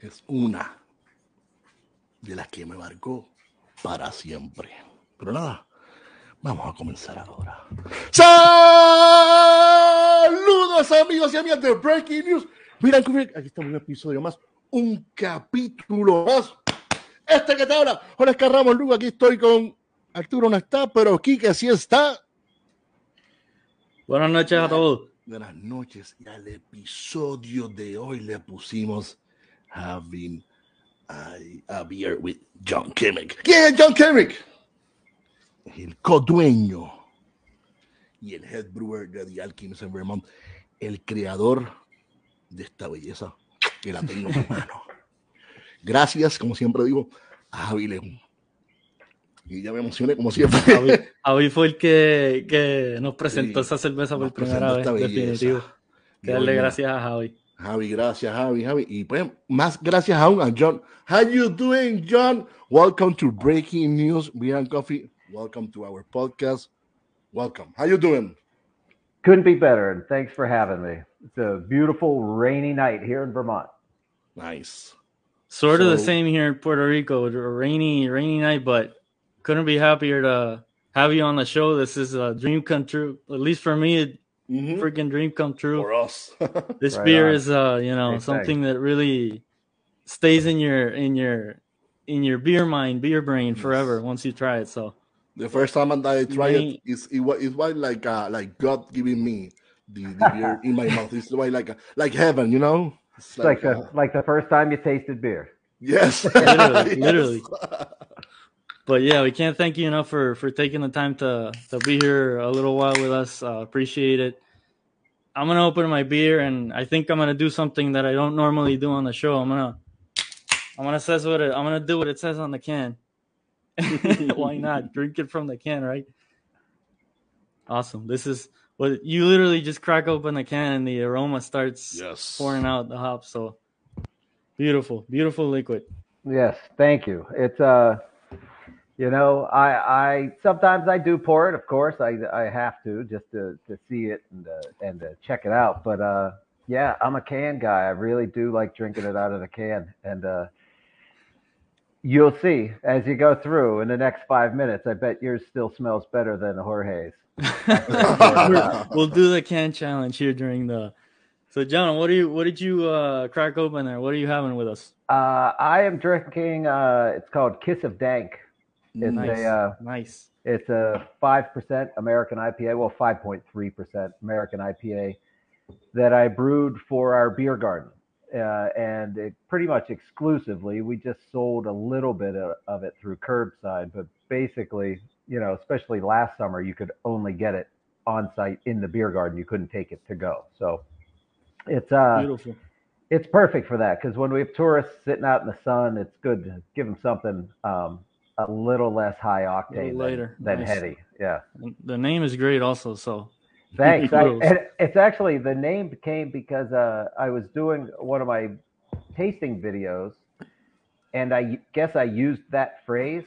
es una de las que me marcó para siempre. Pero nada, vamos a comenzar ahora. Saludos amigos y amigas de Breaking News. Mira, aquí estamos en un episodio más, un capítulo más. Este que te habla, Jorge Carramos Lugo, aquí estoy con Arturo no está, pero Kike sí está. Buenas noches a todos. Buenas noches. Y al episodio de hoy le pusimos Having a, Beer with John Kimmick. ¿Quién es John Kimmick? El co-dueño y el head brewer de The Alchemist en Vermont, el creador de esta belleza que la tengo en mano. Gracias, como siempre digo, a Javi León. Y ya me emocioné como siempre. Javi, fue el que, que nos presentó esa cerveza por primera vez, definitivo. darle gracias a Javi. Javi, gracias, Javi, Javi. Y pues, más gracias aún a John. How you doing, John? Welcome to Breaking News Beer and Coffee. Welcome to our podcast. Welcome. How you doing? Couldn't be better, and thanks for having me. It's a beautiful rainy night here in Vermont. Nice. Sort of the same here in Puerto Rico. A rainy, rainy night, but couldn't be happier to have you on the show. This is a dream come true. At least for me, a mm-hmm. freaking dream come true. For us, this right beer on. is uh, you know, something that really stays in your in your in your beer mind, beer brain yes. forever once you try it. So the first time I tried it, is it was it was like uh, like God giving me the, the beer in my mouth. It's like like like heaven, you know. It's, it's like, like, uh, like the first time you tasted beer. Yes, literally, yes. literally. But yeah, we can't thank you enough for for taking the time to to be here a little while with us. Uh, appreciate it. I'm gonna open my beer, and I think I'm gonna do something that I don't normally do on the show. I'm gonna I'm gonna says what it, I'm gonna do what it says on the can. Why not drink it from the can, right? Awesome. This is what you literally just crack open the can, and the aroma starts yes. pouring out the hops. So beautiful, beautiful liquid. Yes, thank you. It's uh you know, I I sometimes I do pour it. Of course, I I have to just to to see it and uh, and to check it out. But uh, yeah, I'm a can guy. I really do like drinking it out of the can, and uh, you'll see as you go through in the next five minutes. I bet yours still smells better than Jorge's. we'll do the can challenge here during the. So, John, what do you what did you uh, crack open there? What are you having with us? Uh, I am drinking. Uh, it's called Kiss of Dank it's nice. a uh, nice. It's a five percent American IPA. Well, five point three percent American IPA that I brewed for our beer garden, uh, and it pretty much exclusively. We just sold a little bit of, of it through curbside, but basically, you know, especially last summer, you could only get it on site in the beer garden. You couldn't take it to go. So it's uh beautiful. It's perfect for that because when we have tourists sitting out in the sun, it's good to give them something um, a little less high octane later than, than nice. heady. Yeah. The name is great also. So thanks. I, it's actually the name came because uh, I was doing one of my tasting videos and I guess I used that phrase,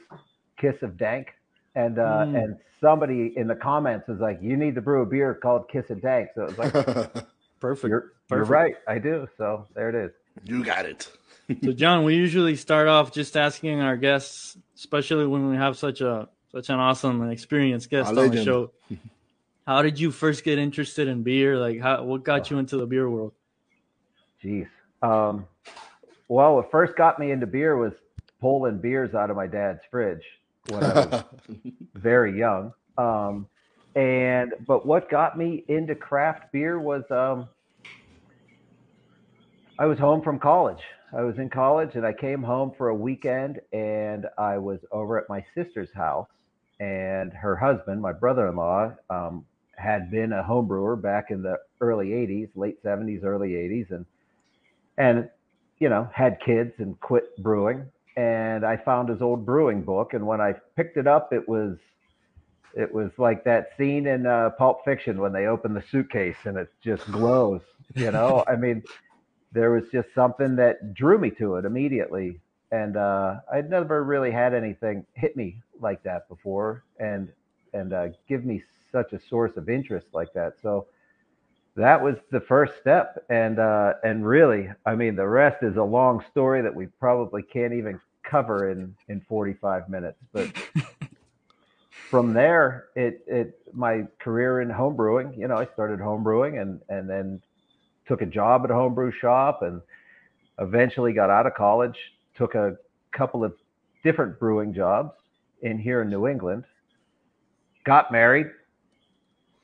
kiss of dank. And, uh, mm. and somebody in the comments was like, you need to brew a beer called kiss of dank. So it was like, perfect. You're, perfect. you're right. I do. So there it is. You got it. so John, we usually start off just asking our guests especially when we have such a such an awesome and experienced guest on the show. How did you first get interested in beer? Like, how what got you into the beer world? Jeez. Um, well, what first got me into beer was pulling beers out of my dad's fridge when I was very young. Um, and but what got me into craft beer was um, I was home from college I was in college and I came home for a weekend and I was over at my sister's house and her husband, my brother-in-law, um, had been a home brewer back in the early 80s, late 70s, early 80s and and you know, had kids and quit brewing and I found his old brewing book and when I picked it up it was it was like that scene in uh, Pulp Fiction when they open the suitcase and it just glows, you know? I mean, there was just something that drew me to it immediately. And uh, I'd never really had anything hit me like that before, and and uh, give me such a source of interest like that. So that was the first step, and uh, and really, I mean, the rest is a long story that we probably can't even cover in in 45 minutes. But from there, it it my career in homebrewing. You know, I started homebrewing, and and then took a job at a homebrew shop, and eventually got out of college. Took a couple of different brewing jobs in here in New England. Got married.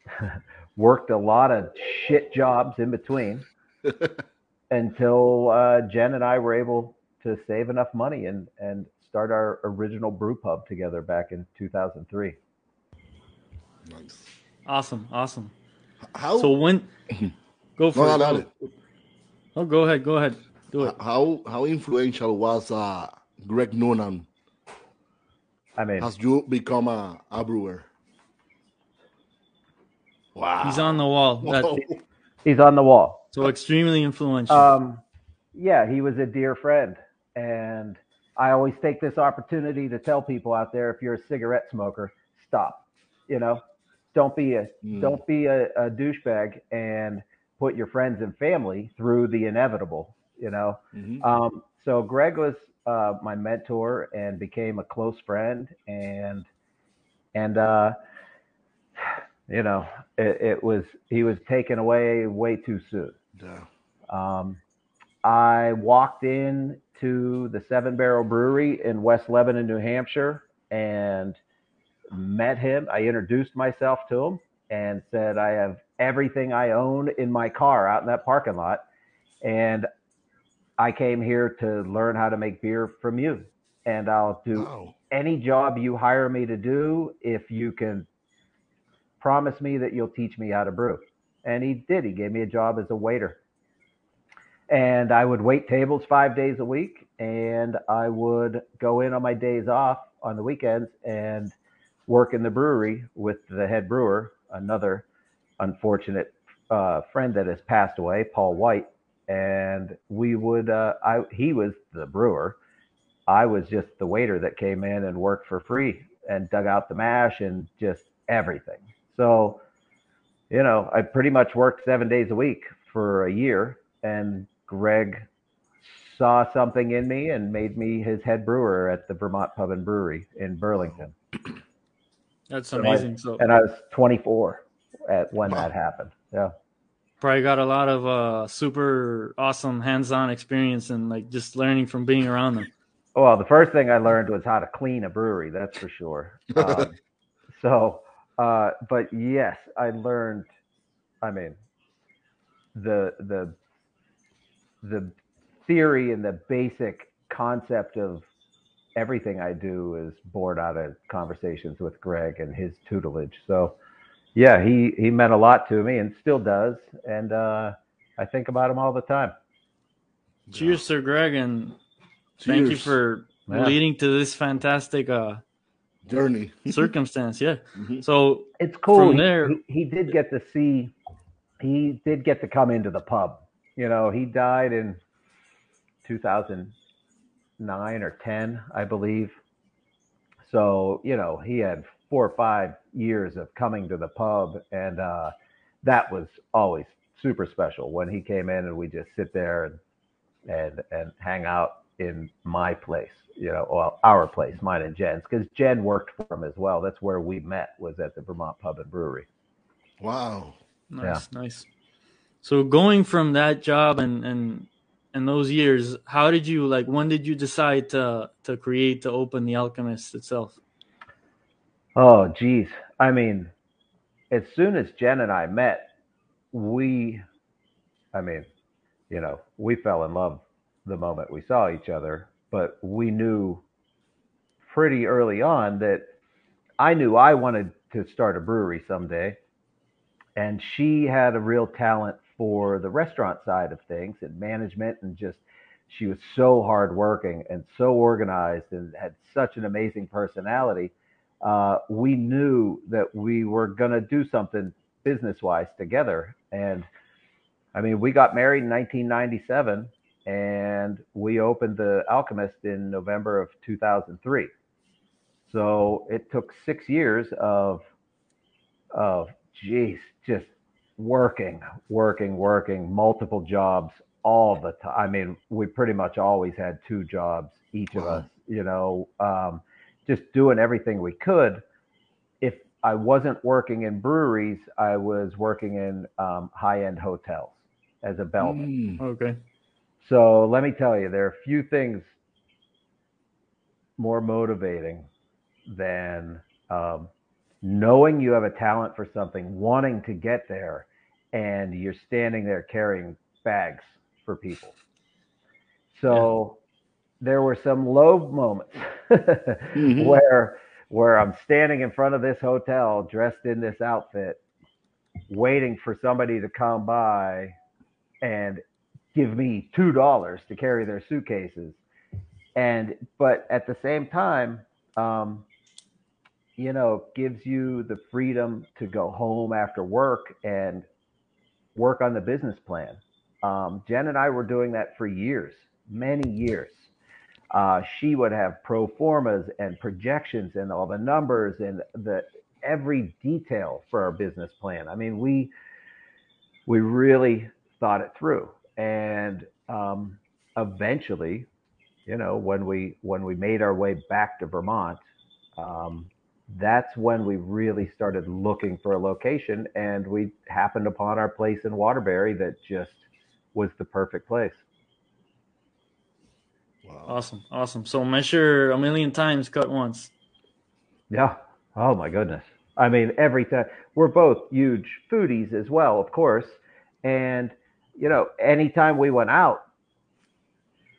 worked a lot of shit jobs in between until uh, Jen and I were able to save enough money and and start our original brew pub together back in 2003. Nice. Awesome, awesome. How? So when go for no, it. no, no. Oh, go ahead, go ahead, do it. How how influential was uh, Greg Noonan I mean, as you become a, a brewer? Wow. He's on the wall. That- he's on the wall. so extremely influential. Um, yeah, he was a dear friend, and I always take this opportunity to tell people out there: if you're a cigarette smoker, stop. You know, don't be a Mm. don't be a, a douchebag and put your friends and family through the inevitable. You know, Mhm. Um, so Greg was uh, my mentor and became a close friend, and and uh, you know it, it was he was taken away way too soon. Yeah. Um, I walked in to the Seven Barrel Brewery in West Lebanon, New Hampshire, and met him. I introduced myself to him and said, I have everything I own in my car out in that parking lot. And I came here to learn how to make beer from you. And I'll do Wow. any job you hire me to do if you can promise me that you'll teach me how to brew. And he did. He gave me a job as a waiter. And I would wait tables five days a week. And I would go in on my days off on the weekends and work in the brewery with the head brewer, another unfortunate uh, friend that has passed away, Paul White. And we would, uh, I, he was the brewer. I was just the waiter that came in and worked for free and dug out the mash and just everything. So, you know, I pretty much worked seven days a week for a year. And Greg saw something in me and made me his head brewer at the Vermont Pub and Brewery in Burlington. That's so I- amazing. So And I was 24 at when that happened. Yeah. probably got a lot of uh, super awesome hands-on experience and like just learning from being around them. Well, the first thing I learned was how to clean a brewery. That's for sure. Um, so, uh, but yes, I learned. I mean, the the the theory and the basic concept of everything I do is born out of conversations with Greg and his tutelage. So, yeah, he he meant a lot to me and still does, and uh, I think about him all the time. Cheers, Sir Greg, and thank you for Yeah. leading to this fantastic uh, journey. circumstance. Yeah. Mhm. So it's cool. From He- there- he, he did get to see, he did get to come into the pub. You know, he died in 2009 or 10, I believe. So, you know, he had four or five years of coming to the pub, and uh, that was always super special when he came in and we just sit there and and and hang out in my place, you know, well, our place, mine and Jen's, because Jen worked for him as well. That's where we met, was at the Vermont Pub and Brewery. Wow. nice, nice. So going from that job and and and those years, how did you like? When did you decide to to create to open the Alchemist itself? Oh, geez. I mean, as soon as Jen and I met, we, I mean, you know, we fell in love the moment we saw each other, but we knew pretty early on that I knew I wanted to start a brewery someday. And she had a real talent for the restaurant side of things and management and just she was so hardworking and so organized and had such an amazing personality uh, we knew that we were going to do something business wise together. And I mean, we got married in 1997 and we opened the Alchemist in November of 2003. So it took six years of, of, geez, just working, working, working, multiple jobs all the time. I mean, we pretty much always had two jobs, each of us, you know, um, just doing everything we could. If I wasn't working in breweries, I was working in um, high end hotels as a bellman. Mm. Okay. So let me tell you, there are few things more motivating than um, knowing you have a talent for something, wanting to get there, and you're standing there carrying bags for people. So there were some low moments Mhm. where where I'm standing in front of this hotel dressed in this outfit, waiting for somebody to come by and give me two dollars to carry their suitcases. And but at the same time, um, you know, gives you the freedom to go home after work and work on the business plan. Um, Jen and I were doing that for years, many years. Uh, she would have pro formas and projections and all the numbers and the every detail for our business plan. I mean, we we really thought it through, and um, eventually, you know, when we when we made our way back to Vermont, um, that's when we really started looking for a location, and we happened upon our place in Waterbury that just was the perfect place. Wow. Awesome. Awesome. So measure a million times, cut once. Yeah. Oh my goodness. I mean, every time we're both huge foodies as well, of course. And, you know, anytime we went out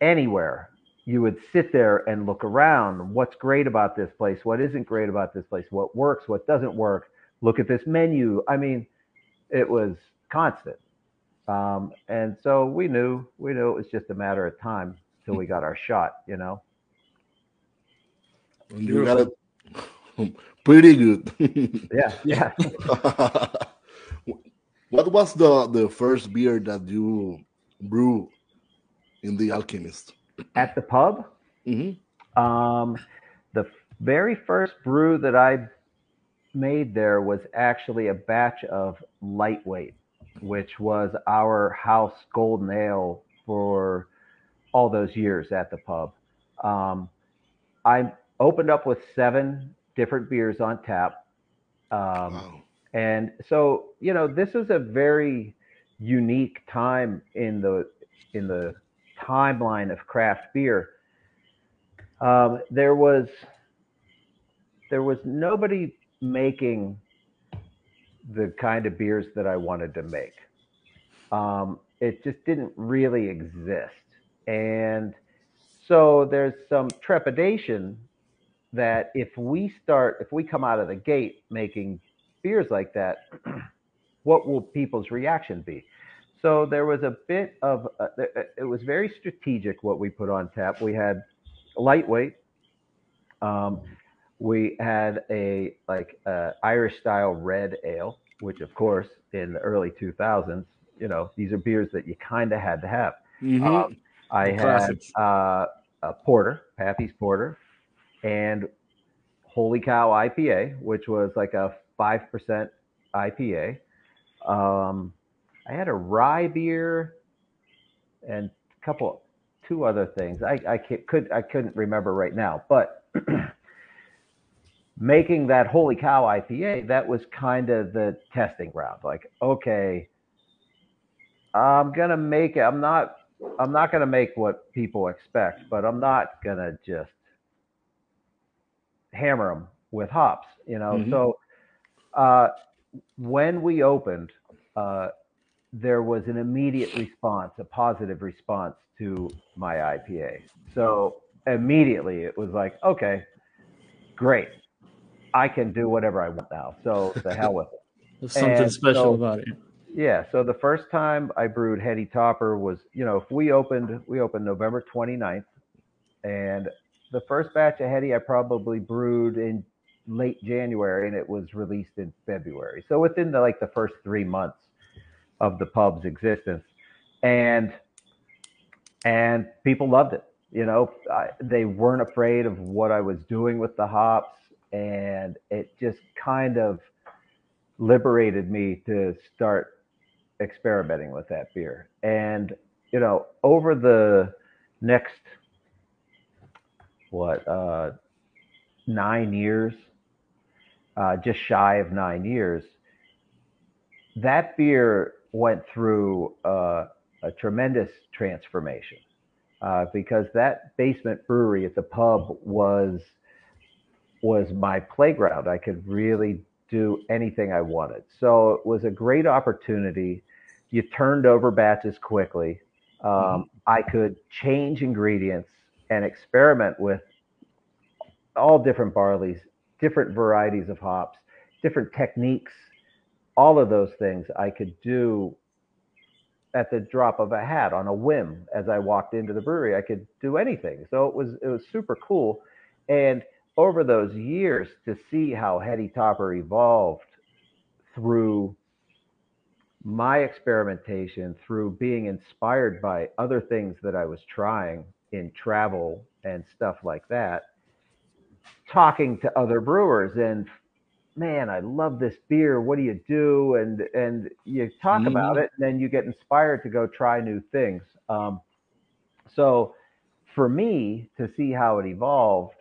anywhere, you would sit there and look around. What's great about this place? What isn't great about this place? What works? What doesn't work? Look at this menu. I mean, it was constant. Um, and so we knew, we knew it was just a matter of time till we got our shot, you know? You got it pretty good. Yeah. Yeah. what was the the first beer that you brew in the Alchemist? At the pub, hmm Um, the very first brew that I made there was actually a batch of lightweight, which was our house golden ale for all those years at the pub. Um, I opened up with seven different beers on tap. Um, Wow. and so, you know, this is a very unique time in the in the timeline of craft beer. Um, there was there was nobody making the kind of beers that I wanted to make. Um, it just didn't really exist, and so there's some trepidation that if we start, if we come out of the gate making beers like that, what will people's reaction be? So there was a bit of, uh, it was very strategic what we put on tap. We had lightweight. Um, we had a like uh, Irish style red ale, which of course in the early 2000s, you know, these are beers that you kind of had to have. Mhm. Um, I had uh, a porter, Pappy's porter, and Holy Cow IPA, which was like a five percent IPA. Um, I had a rye beer and a couple, two other things. I, I could I couldn't remember right now, but making that Holy Cow IPA, that was kind of the testing ground. Like, okay, I'm gonna make it. I'm not. I'm not gonna make what people expect, but I'm not gonna just hammer them with hops. You know. Mhm. So uh, when we opened, uh, there was an immediate response, a positive response to my IPA. So immediately it was like, okay, great. I can do whatever I want now. So the hell with it. There's something And special so- about it. Yeah. So the first time I brewed Heady Topper was, you know, if we opened, we opened November 29th. And the first batch of Heady I probably brewed in late January and it was released in February. So within the like the first three months of the pub's existence. And and people loved it. You know, I, they weren't afraid of what I was doing with the hops, and it just kind of liberated me to start experimenting with that beer. And, you know, over the next, what, uh, nine years, uh, just shy of nine years, that beer went through uh, a tremendous transformation uh, because that basement brewery at the pub was was my playground. I could really do anything I wanted. So it was a great opportunity. You turned over batches quickly. Um, mm-hmm. I could change ingredients and experiment with all different barleys, different varieties of hops, different techniques all of those things I could do at the drop of a hat on a whim as I walked into the brewery. I could do anything. So it was it was super cool. And over those years to see how Heady Topper evolved through my experimentation, through being inspired by other things that I was trying in travel and stuff like that, talking to other brewers and man, I love this beer. What do you do? And and you talk mm-hmm. about it, and then you get inspired to go try new things. Um, so for me to see how it evolved,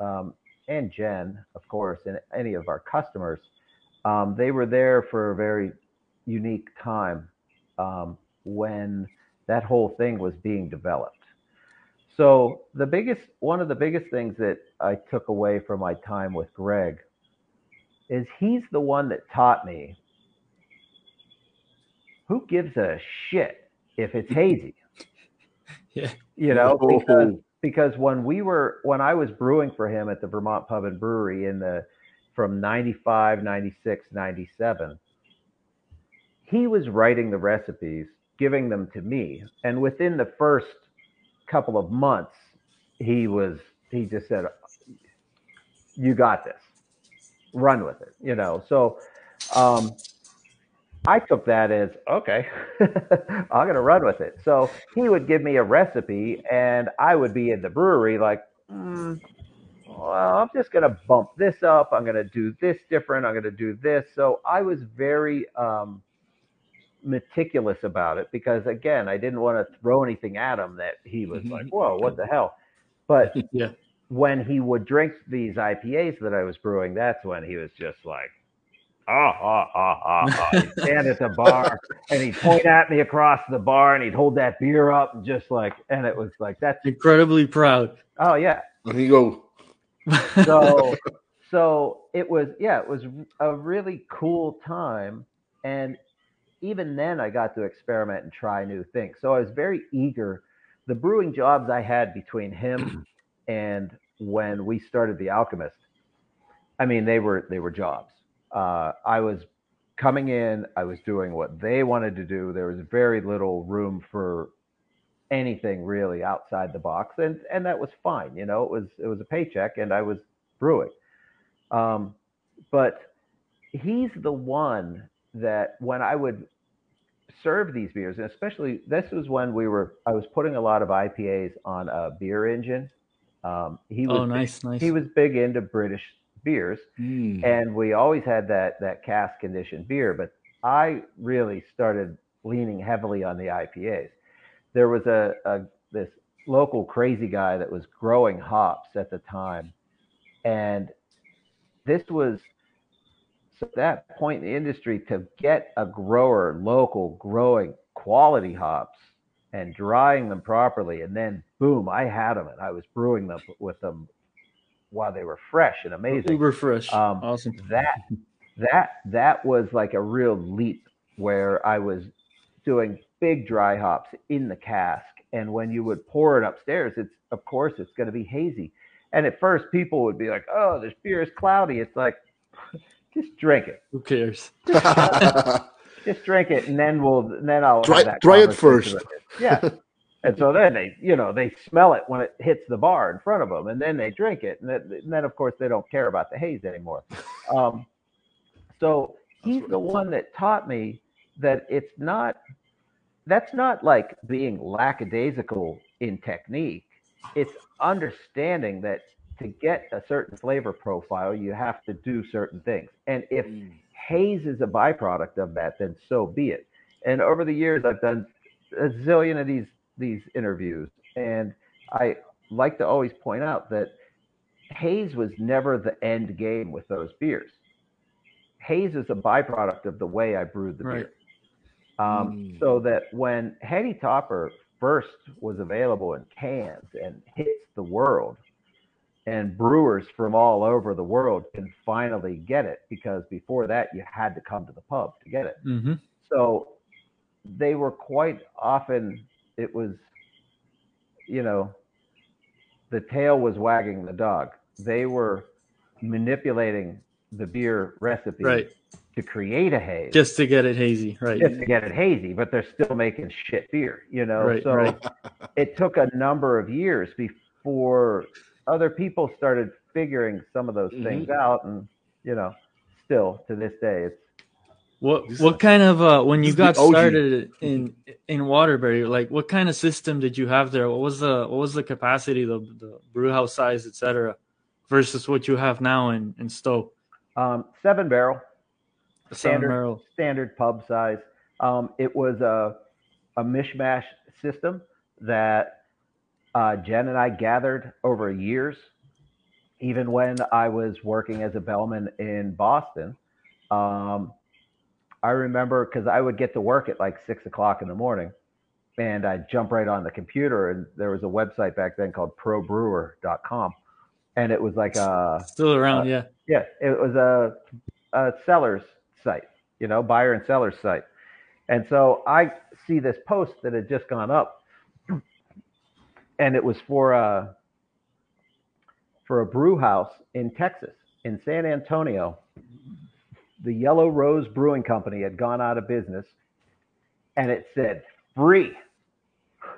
um, and Jen, of course, and any of our customers, um, they were there for a very unique time um, when that whole thing was being developed. So the biggest, one of the biggest things that I took away from my time with Greg is he's the one that taught me who gives a shit if it's hazy. yeah. You know, oh. because because when we were when I was brewing for him at the Vermont Pub and Brewery in the from 95, 96, 97, he was writing the recipes, giving them to me. And within the first couple of months, he was he just said, You got this run with it, you know. So um, I took that as okay, I'm gonna run with it. So he would give me a recipe, and I would be in the brewery like, mm, well, I'm just gonna bump this up. I'm gonna do this different. I'm gonna do this. So I was very um, meticulous about it because again, I didn't want to throw anything at him that he was like, whoa, what the hell. But yeah when he would drink these IPAs that I was brewing, that's when he was just like, ah, ah, ah, ah, ah. He'd stand at the bar and he'd point at me across the bar and he'd hold that beer up and just like, and it was like, that's incredibly proud. Oh, yeah. And he go. So, so it was, yeah, it was a really cool time. And even then, I got to experiment and try new things. So I was very eager. The brewing jobs I had between him and when we started the alchemist i mean they were they were jobs. Uh, i was coming in i was doing what they wanted to do. There was very little room for anything really outside the box and and that was fine you know it was it was a paycheck and i was brewing um, but he's the one that when i would serve these beers and especially this was when we were i was putting a lot of ipas on a beer engine um, he was oh, nice, big, nice. He was big into British beers, mm. and we always had that that cask conditioned beer. But I really started leaning heavily on the IPAs. There was a, a this local crazy guy that was growing hops at the time, and this was so that point in the industry to get a grower local growing quality hops and drying them properly. And then, boom, I had them and I was brewing them with them while they were fresh and amazing. Uber fresh. Um, awesome. That, that, that was like a real leap where I was doing big dry hops in the cask. And when you would pour it upstairs, it's, of course, it's going to be hazy. And at first, people would be like, oh, this beer is cloudy. It's like, just drink it. Who cares? just drink it, and then we'll then I'll try try it first. Yeah. and so then they, you know, they smell it when it hits the bar in front of them, and then they drink it, and then, and then of course they don't care about the haze anymore. Um, so he's the one that taught me that it's not. That's not like being lackadaisical in technique. It's understanding that to get a certain flavor profile, you have to do certain things. And if mm haze is a byproduct of that, then so be it. And over the years, I've done a zillion of these these interviews, and I like to always point out that haze was never the end game with those beers. Haze is a byproduct of the way I brewed the Right. beer. Um, Mm. So that when Heady Topper first was available in cans and hits the world, and brewers from all over the world can finally get it, because before that you had to come to the pub to get it. hmm So they were quite often, it was, you know, the tail was wagging the dog. They were manipulating the beer recipe Right. to create a haze Just to get it hazy. Right. just to get it hazy, but they're still making shit beer, you know. Right, so right. it took a number of years before other people started figuring some of those things out, and you know, still to this day, it's What what kind of uh when you this is the got started in in Waterbury, like what kind of system did you have there? What was the what was the capacity, the the brew house size, etc., versus what you have now in in Stowe? um, seven barrel, Seven Standard. barrel. standard pub size. Um, it was a a mishmash system that uh, Jen and I gathered over years. Even when I was working as a bellman in Boston, um, I remember because I would get to work at like six o'clock in the morning, and I'd jump right on the computer, and there was a website back then called ProBrewer.com, and it was like a Still around, Uh, yeah. yeah, it was a, a seller's site, you know, buyer and seller's site. And so I see this post that had just gone up, and it was for a for a brew house in Texas, in San Antonio. The Yellow Rose Brewing Company had gone out of business, and it said free,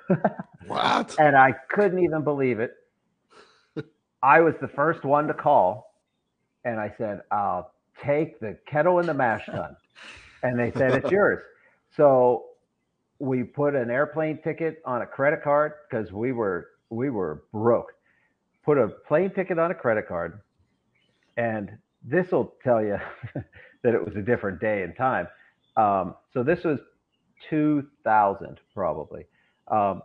What? and I couldn't even believe it. I was the first one to call, and I said, "I'll take the kettle and the mash tun," and they said, "It's yours." So we put an airplane ticket on a credit card because we were we were broke. Put a plane ticket on a credit card, and this will tell you that it was a different day and time. Um, so this was 2000 probably. Um,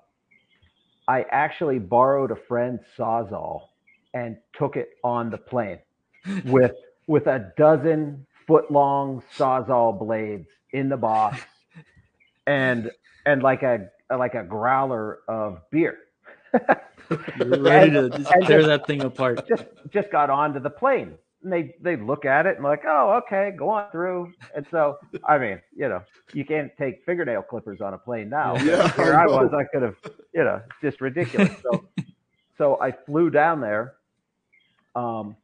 I actually borrowed a friend's sawzall and took it on the plane with with a dozen foot long sawzall blades in the box and and like a like a growler of beer. You're ready to just tear just- that thing apart. just just got onto the plane. And they they look at it and like, oh, okay, go on through. And so, I mean, you know, you can't take fingernail clippers on a plane now. Yeah, Here I I was. I could have, you know, it's just ridiculous. So, so I flew down there, um,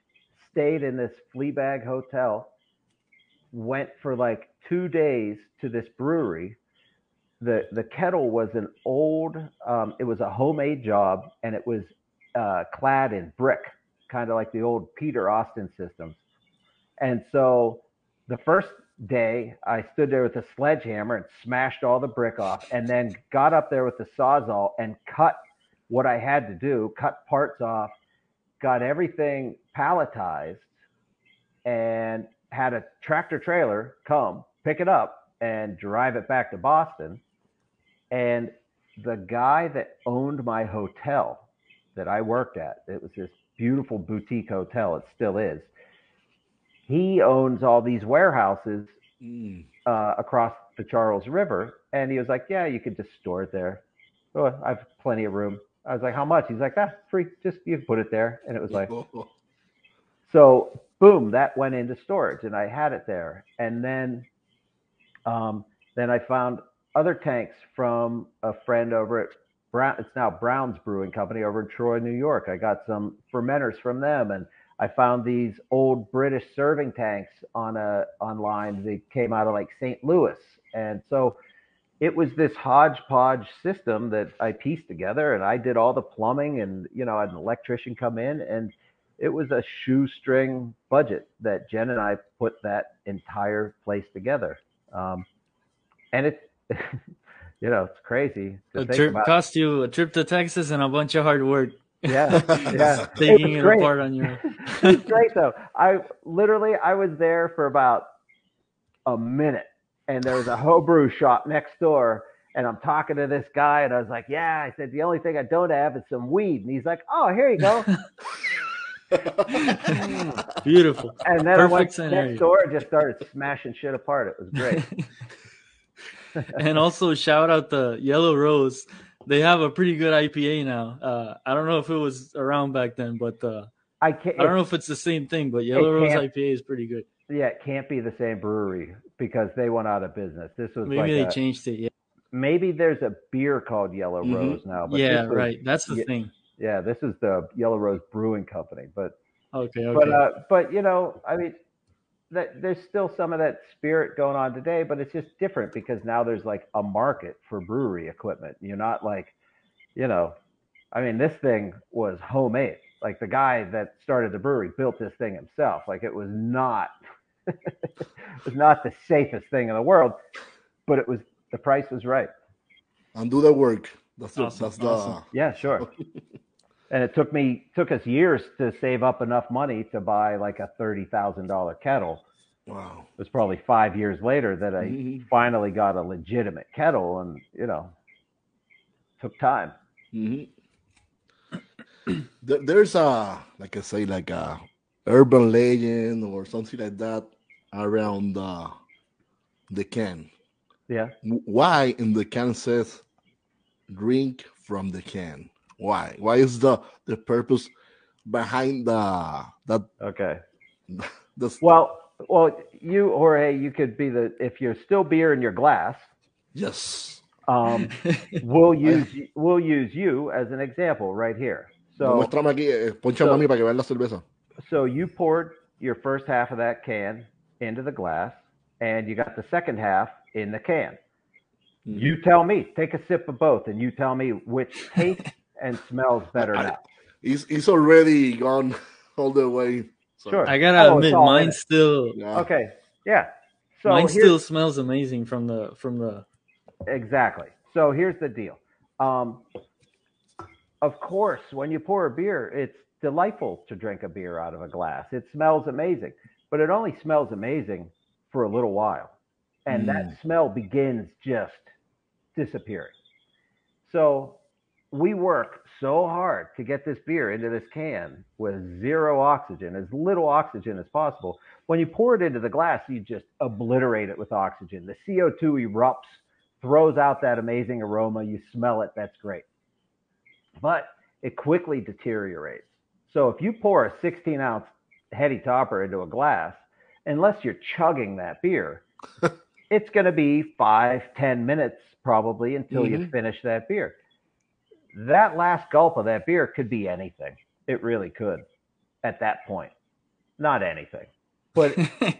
stayed in this flea bag hotel, went for like two days to this brewery. The the kettle was an old, um, it was a homemade job, and it was uh, clad in brick, kind of like the old Peter Austin systems. And so the first day, I stood there with a sledgehammer and smashed all the brick off, and then got up there with the sawzall and cut what I had to do, cut parts off, got everything palletized, and had a tractor trailer come pick it up and drive it back to Boston. And the guy that owned my hotel that I worked at, it was this beautiful boutique hotel, it still is. He owns all these warehouses Mm. uh, across the Charles River. And he was like, Yeah, you could just store it there. Oh, I have plenty of room. I was like, How much? He's like, Ah, free. Just you can put it there. And it was like, so boom, that went into storage and I had it there. And then um, then I found other tanks from a friend over at Brown it's now Brown's Brewing Company over in Troy, New York. I got some fermenters from them and I found these old British serving tanks on a online. They came out of like St. Louis. And so it was this hodgepodge system that I pieced together and I did all the plumbing and you know, I had an electrician come in and it was a shoestring budget that Jen and I put that entire place together. Um, and it's, you know, it's crazy A trip about. cost you a trip to Texas and a bunch of hard work Yeah, yeah. taking was it apart on your. it's great though. I literally I was there for about a minute and there was a homebrew shop next door. And I'm talking to this guy, and I was like, "Yeah," I said, "The only thing I don't have is some weed." And he's like, "Oh, here you go." Beautiful. And then I went scenario. next door and just started smashing shit apart. It was great. and also shout out the Yellow Rose. They have a pretty good IPA now. Uh, I don't know if it was around back then, but uh, I can't. I don't know if it's the same thing. But Yellow Rose IPA is pretty good. Yeah, it can't be the same brewery because they went out of business. This was Maybe like they a- changed it. Yeah, maybe there's a beer called Yellow Mhm. Rose now. But yeah, was- right. That's the yeah, thing. Yeah, this is the Yellow Rose Brewing Company. But Okay, okay. but uh, but you know, I mean, that there's still some of that spirit going on today, but it's just different because now there's like a market for brewery equipment. You're not like, you know, I mean, this thing was homemade. Like the guy that started the brewery built this thing himself. Like it was not, it was not the safest thing in the world, but it was the price was right. and do the work. That's the, Awesome, that's the. Yeah, sure. and it took me took us years to save up enough money to buy like a thirty thousand dollar kettle. wow. It was probably five years later that I Mhm. finally got a legitimate kettle, and you know, took time. Mhm. There's a like I say like a urban legend or something like that around the the can. Yeah. Why in the can says drink from the can? Why? Why is the the purpose behind the that Okay. the Well, well, you Jorge, you could be the if you're still beer in your glass. yes. Um, we'll use we'll use you as an example right here. So eh, so- para que vean la cerveza. so you poured your first half of that can into the glass, and you got the second half in the can. Mm-hmm. You tell me, take a sip of both, and you tell me which tastes and smells better I- now. He's he's already gone all the way. So, Sure. I gotta Oh, admit, all in mine still yeah. Okay, yeah. So mine still smells amazing from the from the. Exactly. So here's the deal. Um, of course, when you pour a beer, it's delightful to drink a beer out of a glass. It smells amazing, but it only smells amazing for a little while. And that smell begins just disappearing. So we work so hard to get this beer into this can with zero oxygen, as little oxygen as possible. When you pour it into the glass, you just obliterate it with oxygen. The CO2 erupts throws out that amazing aroma. You smell it, that's great. But it quickly deteriorates. So if you pour a 16 ounce heady topper into a glass, unless you're chugging that beer, it's going to be five, 10 minutes probably until you Mhm. finish that beer. That last gulp of that beer could be anything. It really could at that point. Not anything. But it-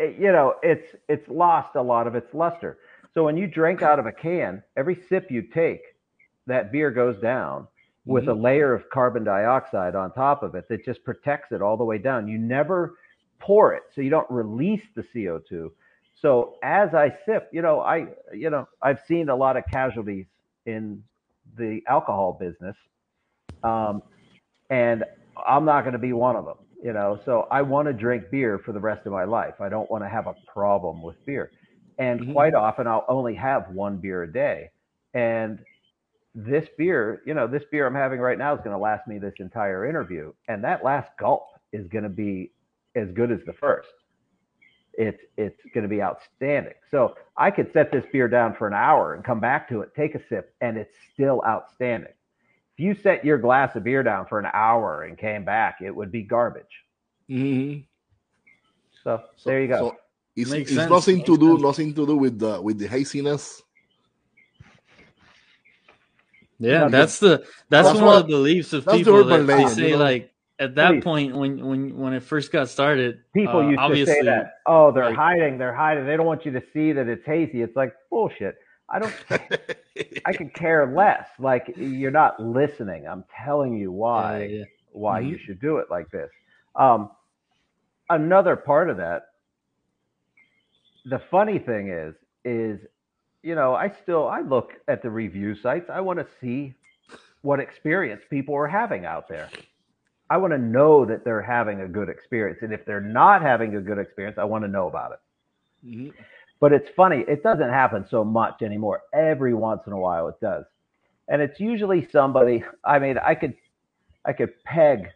you know, it's it's lost a lot of its luster. So when you drink out of a can, every sip you take, that beer goes down with mm-hmm. a layer of carbon dioxide on top of it that just protects it all the way down. You never pour it, so you don't release the CO2. So as I sip, you know, I you know, I've seen a lot of casualties in the alcohol business. Um, and I'm not going to be one of them, you know. So I want to drink beer for the rest of my life. I don't want to have a problem with beer. And Mhm. quite often I'll only have one beer a day. And this beer, you know, this beer I'm having right now is going to last me this entire interview. And that last gulp is going to be as good as the first. It's it's going to be outstanding. So I could set this beer down for an hour and come back to it, take a sip, and it's still outstanding. If you set your glass of beer down for an hour and came back, it would be garbage. Mhm. So, So- there you go. So it's, Makes it's sense, nothing to do, sense. nothing to do with the with the haziness. Yeah, That's that's the that's, that's one what- of the beliefs of that's the people urban that they say you know? like at that Please. point when when when it first got started. People uh, used to obviously, say that, oh, they're Right. hiding, they're hiding. They don't want you to see that it's hazy. It's like bullshit. I don't. I could care less. Like you're not listening. I'm telling you why. yeah, yeah. why Mhm. you should do it like this. Um, another part of that, the funny thing is, is you know, I still I look at the review sites. I want to see what experience people are having out there. I want to know that they're having a good experience, and if they're not having a good experience, I want to know about it. Mhm. But it's funny, it doesn't happen so much anymore. Every once in a while it does. And it's usually somebody, I mean, I could I could peg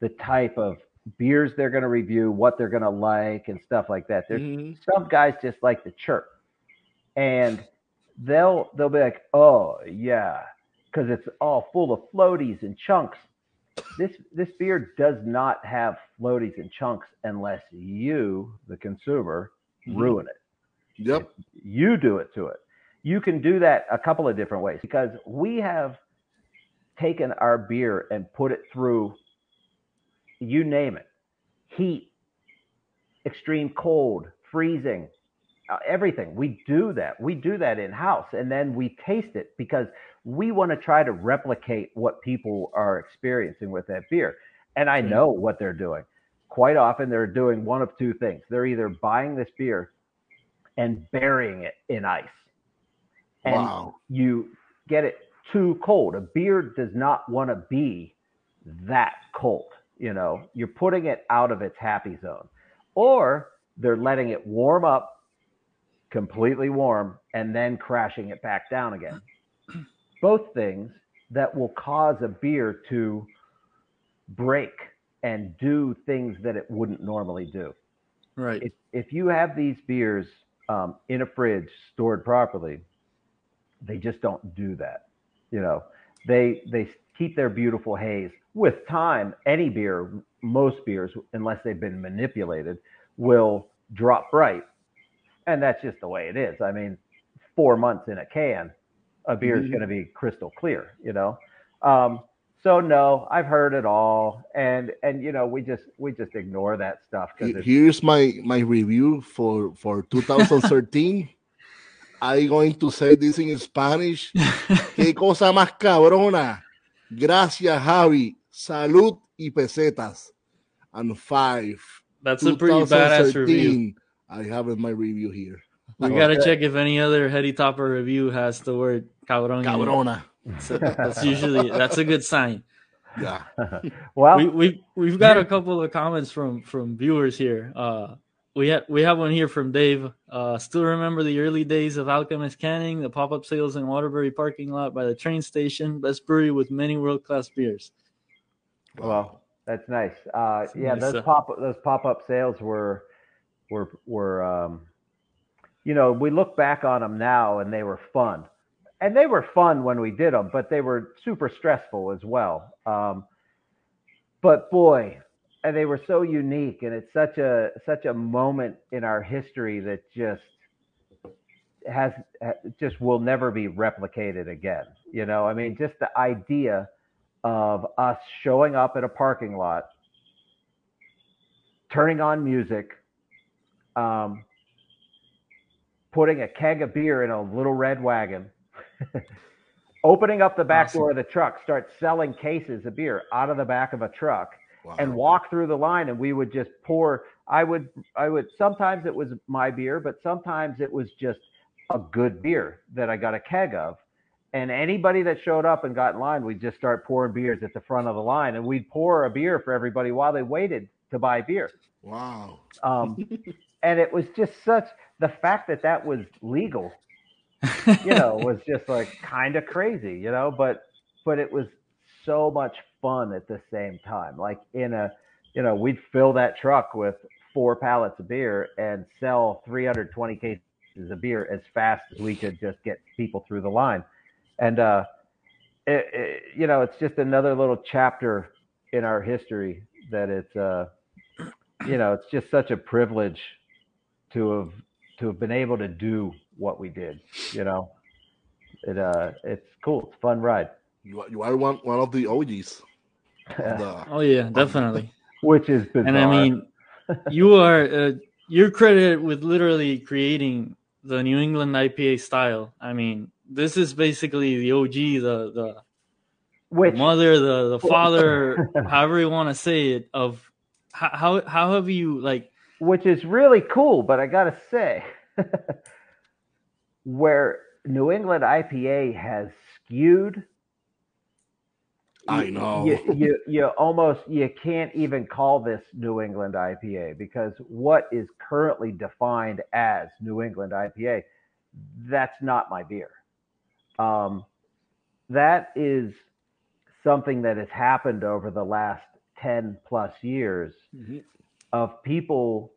the type of beers they're going to review, what they're going to like and stuff like that. There's Mhm. some guys just like to chirp. And they'll they'll be like, "Oh, yeah, cuz it's all full of floaties and chunks." This this beer does not have floaties and chunks unless you, the consumer, Mhm. ruin it Yep. you do it to it. You can do that a couple of different ways because we have taken our beer and put it through you name it heat, extreme cold, freezing, uh, everything. We do that. We do that in house and then we taste it because we want to try to replicate what people are experiencing with that beer. And I mm. know what they're doing. Quite often they're doing one of two things. They're either buying this beer and burying it in ice. And Wow. you get it too cold. A beer does not want to be that cold. You know, you're putting it out of its happy zone, or they're letting it warm up completely warm and then crashing it back down again. Both things that will cause a beer to break and do things that it wouldn't normally do Right. if if you have these beers um, in a fridge stored properly, they just don't do that. You know, they they keep their beautiful haze. With time, any beer, most beers, unless they've been manipulated, will drop bright, and that's just the way it is. I mean, four months in a can, a beer is Mhm. going to be crystal clear. You know. Um, so no, I've heard it all, and and you know we just we just ignore that stuff Here's my my review for for 2013. I'm going to say this in Spanish. Qué cosa más cabrona. Gracias, Javi. Salud y pesetas. And five. That's a pretty badass review. I have in my review here. We gotta check if any other Heady Topper review has the word cabron. Cabrona. So that's usually that's a good sign. Yeah. well, we we we've got a couple of comments from from viewers here. Uh, we had we have one here from Dave. Uh, still remember the early days of Alchemist Canning, the pop up sales in Waterbury parking lot by the train station. Best brewery with many world class beers. Well, that's nice. Uh, yeah, Nice, those uh, pop those pop up sales were were were um, you know we look back on them now and they were fun, and they were fun when we did them, but they were super stressful as well. Um, but boy, and they were so unique, and it's such a such a moment in our history that just has just will never be replicated again. You know, I mean, just the idea of us showing up at a parking lot, turning on music, um, putting a keg of beer in a little red wagon, opening up the back Awesome. door of the truck, start selling cases of beer out of the back of a truck, Wow. and walk through the line, and we would just pour. I would, I would. Sometimes it was my beer, but sometimes it was just a good beer that I got a keg of. And anybody that showed up and got in line, we'd just start pouring beers at the front of the line, and we'd pour a beer for everybody while they waited to buy beer. Wow. Um, and it was just such the fact that that was legal, you know, was just like kind of crazy, you know. But but it was so much fun at the same time. Like in a, you know, we'd fill that truck with four pallets of beer and sell 320 cases of beer as fast as we could just get people through the line. And uh, it, it, you know, it's just another little chapter in our history that it's, uh, you know, it's just such a privilege to have to have been able to do what we did. You know, it uh, it's cool. It's a fun ride. You are, you are one, one of the OGs. the- Oh yeah, definitely. Which is bizarre. And I mean, you are uh, you're credited with literally creating the New England IPA style. I mean, this is basically the OG, the the which mother, the the father, however you want to say it. Of how how how have you like? Which is really cool. But I gotta say, where New England IPA has skewed I know. You, you you almost you can't even call this New England IPA because what is currently defined as New England IPA, that's not my beer. Um, that is something that has happened over the last 10 plus years Mhm. Of people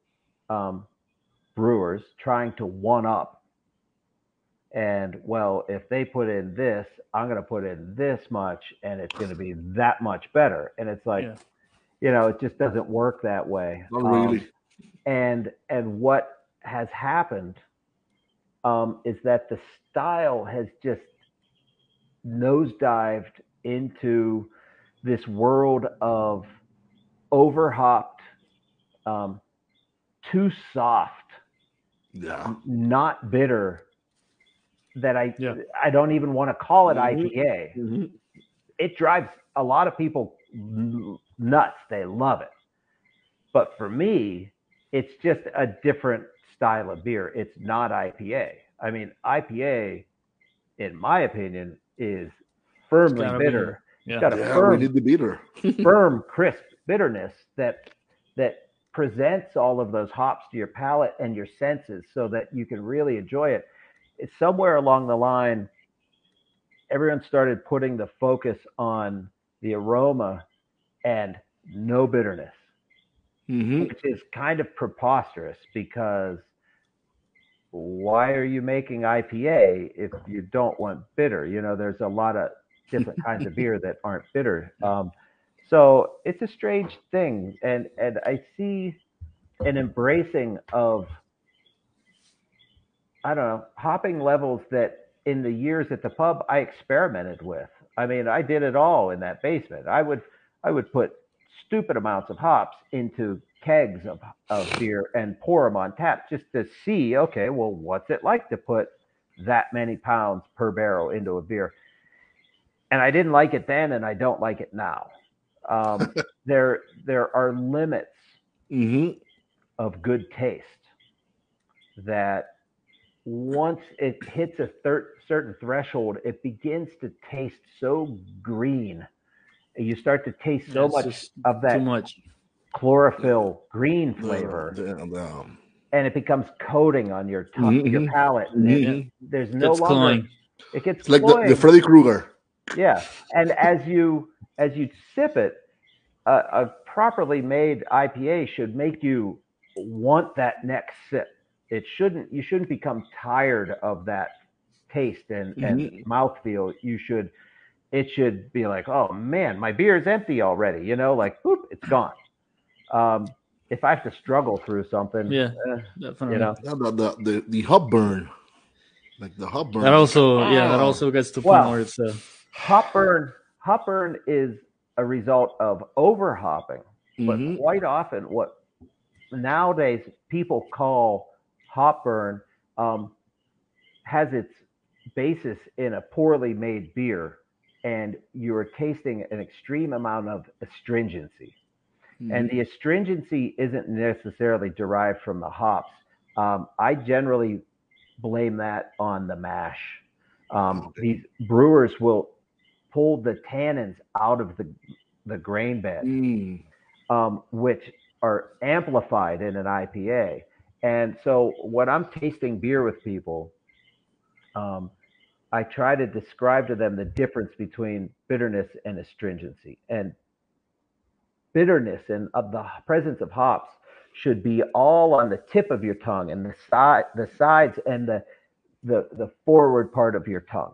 um, brewers trying to one up and well if they put in this i'm going to put in this much and it's going to be that much better and it's like Yeah. you know it just doesn't work that way Not Um, really. and and what has happened um, is that the style has just nosedived into this world of overhopped, um, too soft, yeah. not bitter. That I Yeah. I don't even want to call it Mhm. IPA. Mhm. It drives a lot of people nuts. They love it, but for me, it's just a different style of beer. It's not IPA. I mean, IPA, in my opinion, is firmly gotta be- bitter. Yeah. It's got a Yeah, firm we need the bitter. firm, crisp bitterness that that presents all of those hops to your palate and your senses so that you can really enjoy it. It's somewhere along the line, everyone started putting the focus on the aroma and no bitterness, hmm which is kind of preposterous because why are you making IPA if you don't want bitter? You know, there's a lot of different kinds of beer that aren't bitter. Um, so it's a strange thing, and and I see an embracing of I don't know hopping levels that in the years at the pub I experimented with. I mean, I did it all in that basement. I would I would put stupid amounts of hops into kegs of, of beer and pour them on tap just to see, okay, well, what's it like to put that many pounds per barrel into a beer? And I didn't like it then, and I don't like it now. Um, there, there are limits hmm of good taste that once it hits a thir- certain threshold, it begins to taste so green. You start to taste so Yeah, it's much of that Too much. chlorophyll green flavor, The, the, um, and it becomes coating on your tongue, your Mhm. palate. And it- mhm. there's no It's longer cloying. it gets It's like the, cloying. the Freddy Krueger. yeah, and as you as you sip it, a, a properly made IPA should make you want that next sip. It shouldn't. You shouldn't become tired of that taste and, and Mhm. mouthfeel. You should. It should be like, oh man, my beer is empty already. You know, like, boop, it's gone. Um, if I have to struggle through something, Yeah. eh, Definitely. you know, Yeah, the, the, the, the hop burn. Like the hop burn. That also, yeah, that also gets to the Wow. point where it's uh, hop burn. Hop burn is a result of over hopping. but Mhm. quite often what nowadays people call hop burn um, has its basis in a poorly made beer and you're tasting an extreme amount of astringency and the astringency isn't necessarily derived from the hops um, i generally blame that on the mash um, these brewers will pull the tannins out of the the grain bed Mm. um, which are amplified in an IPA. And so when I'm tasting beer with people, um, I try to describe to them the difference between bitterness and astringency. And bitterness and of the presence of hops should be all on the tip of your tongue and the side, the sides, and the the the forward part of your tongue.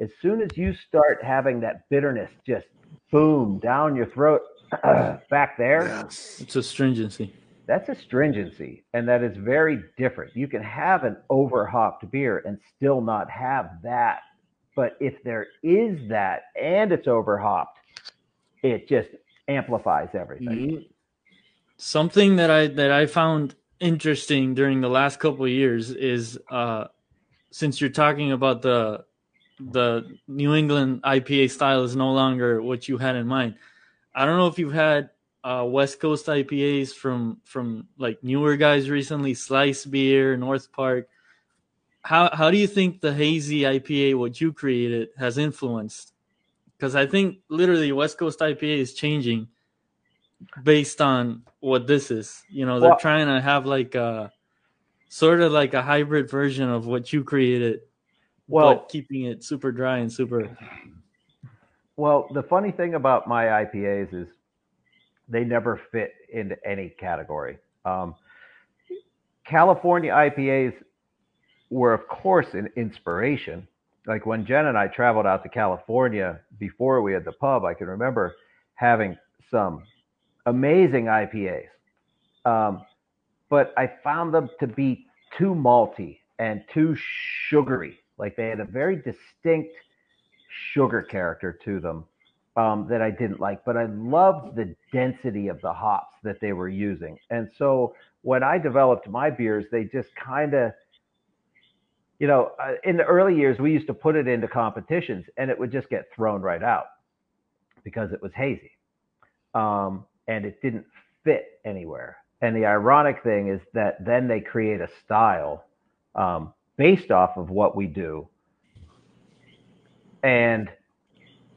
As soon as you start having that bitterness just boom down your throat back there, Yes. it's astringency. that's a astringency, and that is very different. You can have an overhopped beer and still not have that. But if there is that and it's overhopped, it just amplifies everything. Something that I that I found interesting during the last couple of years is uh, since you're talking about the the New England IPA style is no longer what you had in mind. I don't know if you've had uh, West Coast IPAs from from like newer guys recently, Slice Beer, North Park. How how do you think the hazy IPA, what you created, has influenced because I think literally West Coast IPA is changing based on what this is. You know, they're Well- trying to have like a sort of like a hybrid version of what you created, Well- but keeping it super dry and super. Well, the funny thing about my IPAs is they never fit into any category. Um, California IPAs were, of course, an inspiration. Like when Jen and I traveled out to California before we had the pub, I can remember having some amazing IPAs. Um, but I found them to be too malty and too sugary. Like they had a very distinct sugar character to them um, that I didn't like, but I loved the density of the hops that they were using. And so when I developed my beers, they just kind of, you know, uh, in the early years, we used to put it into competitions and it would just get thrown right out because it was hazy um, and it didn't fit anywhere. And the ironic thing is that then they create a style um, based off of what we do and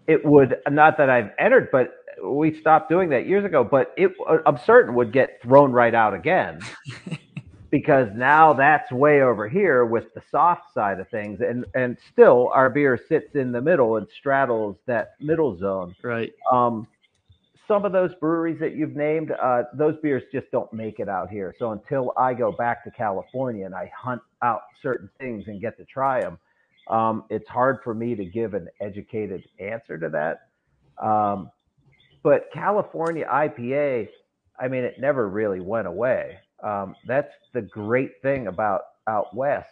it would not that I've entered, but we stopped doing that years ago. But it, I'm certain, would get thrown right out again because now that's way over here with the soft side of things, and and still our beer sits in the middle and straddles that middle zone. Right. Um, some of those breweries that you've named, uh, those beers just don't make it out here. So until I go back to California and I hunt out certain things and get to try them, um, it's hard for me to give an educated answer to that. Um, but California IPA, I mean, it never really went away. Um, that's the great thing about out west.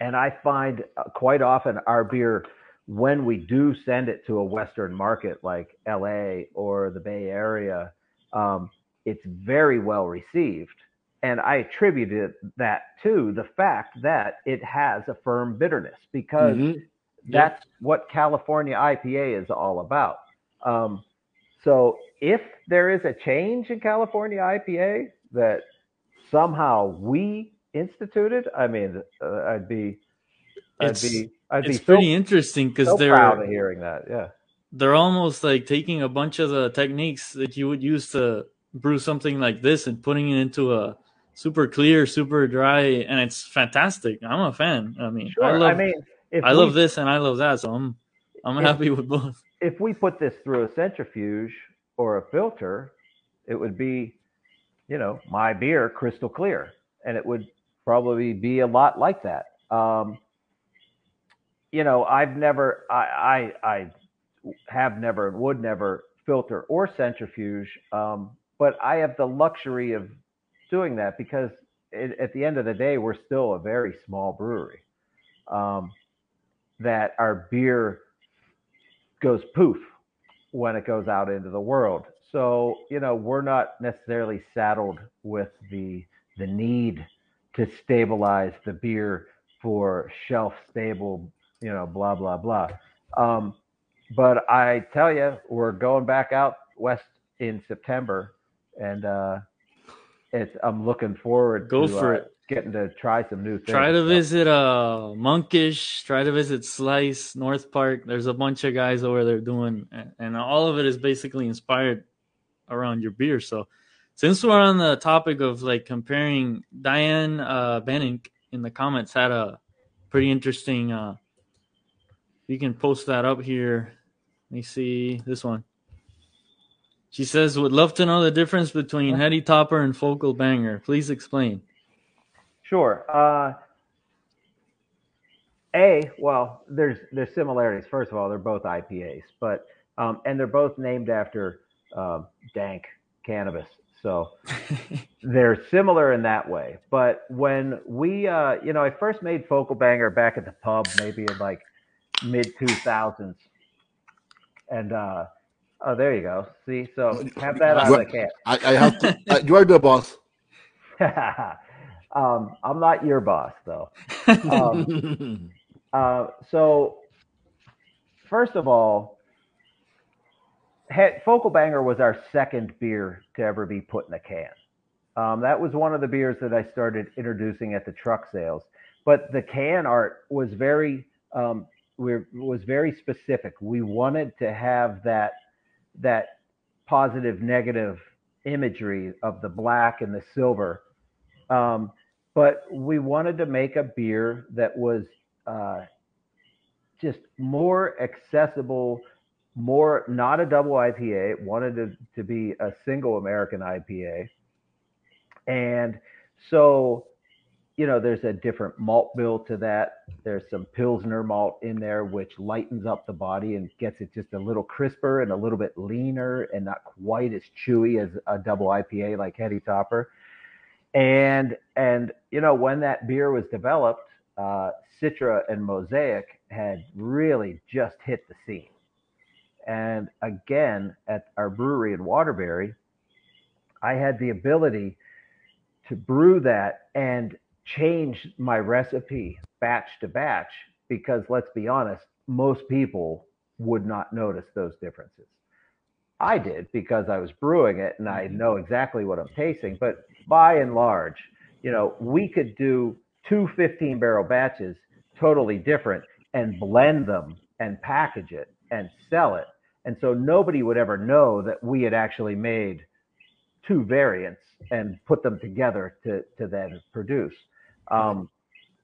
And I find uh, quite often our beer, when we do send it to a Western market like LA or the Bay Area, um, it's very well received. And I attributed that to the fact that it has a firm bitterness because Mhm. that's what California IPA is all about. Um, so if there is a change in California IPA that somehow we instituted, I mean, uh, I'd be, I'd It's- be, I'd It's be pretty so, interesting because so they're proud of hearing that. Yeah. they're almost like taking a bunch of the techniques that you would use to brew something like this and putting it into a super clear, super dry, and it's fantastic. I'm a fan. I mean, Sure. I I, love mean, if I we, love this and I love that, so I'm I'm If- happy with both. if we put this through a centrifuge or a filter, it would be, you know, my beer crystal clear, and it would probably be a lot like that. Um, you know, I've never, I, I, I have never, would never filter or centrifuge, um, but I have the luxury of doing that because it, at the end of the day, we're still a very small brewery. Um, that our beer goes poof when it goes out into the world. So, you know, we're not necessarily saddled with the the need to stabilize the beer for shelf stable, you know, blah blah blah. Um, but I tell you, we're going back out west in September, and uh, it's I'm looking forward Go to for uh, it. getting to try some new things. Try to So- visit uh Monkish, try to visit Slice, North Park. There's a bunch of guys over there doing and all of it is basically inspired around your beer. So since we're on the topic of like comparing Diane uh Benning in the comments had a pretty interesting uh you can post that up here. Let me see this one. She says, would love to know the difference between Heady Topper and Focal Banger. Please explain. Sure. Uh, a well, there's there's similarities. First of all, they're both IPAs, but um, and they're both named after um, dank cannabis, so they're similar in that way. But when we, uh, you know, I first made Focal Banger back at the pub, maybe in like mid two thousands, and uh, oh, there you go. See, so have that out of the can. I, I have to. I, you are the boss. um, I'm not your boss though. Um, Uh, so, first of all, he- Focal Banger was our second beer to ever be put in a can. Um, that was one of the beers that I started introducing at the truck sales. But the can art was very um, we was very specific. We wanted to have that that positive negative imagery of the black and the silver. Um, but we wanted to make a beer that was uh, just more accessible, more not a double IPA. It wanted to, to be a single American IPA. And so, you know, there's a different malt bill to that. There's some Pilsner malt in there, which lightens up the body and gets it just a little crisper and a little bit leaner and not quite as chewy as a double IPA like Heady Topper. And and you know when that beer was developed, uh, Citra and Mosaic had really just hit the scene. And again, at our brewery in Waterbury, I had the ability to brew that and change my recipe batch to batch because let's be honest, most people would not notice those differences. I did because I was brewing it and I mm-hmm. know exactly what I'm tasting. But by and large, you know, we could do two 15 barrel batches totally different and blend them and package it and sell it. And so nobody would ever know that we had actually made two variants and put them together to, to then produce. Um,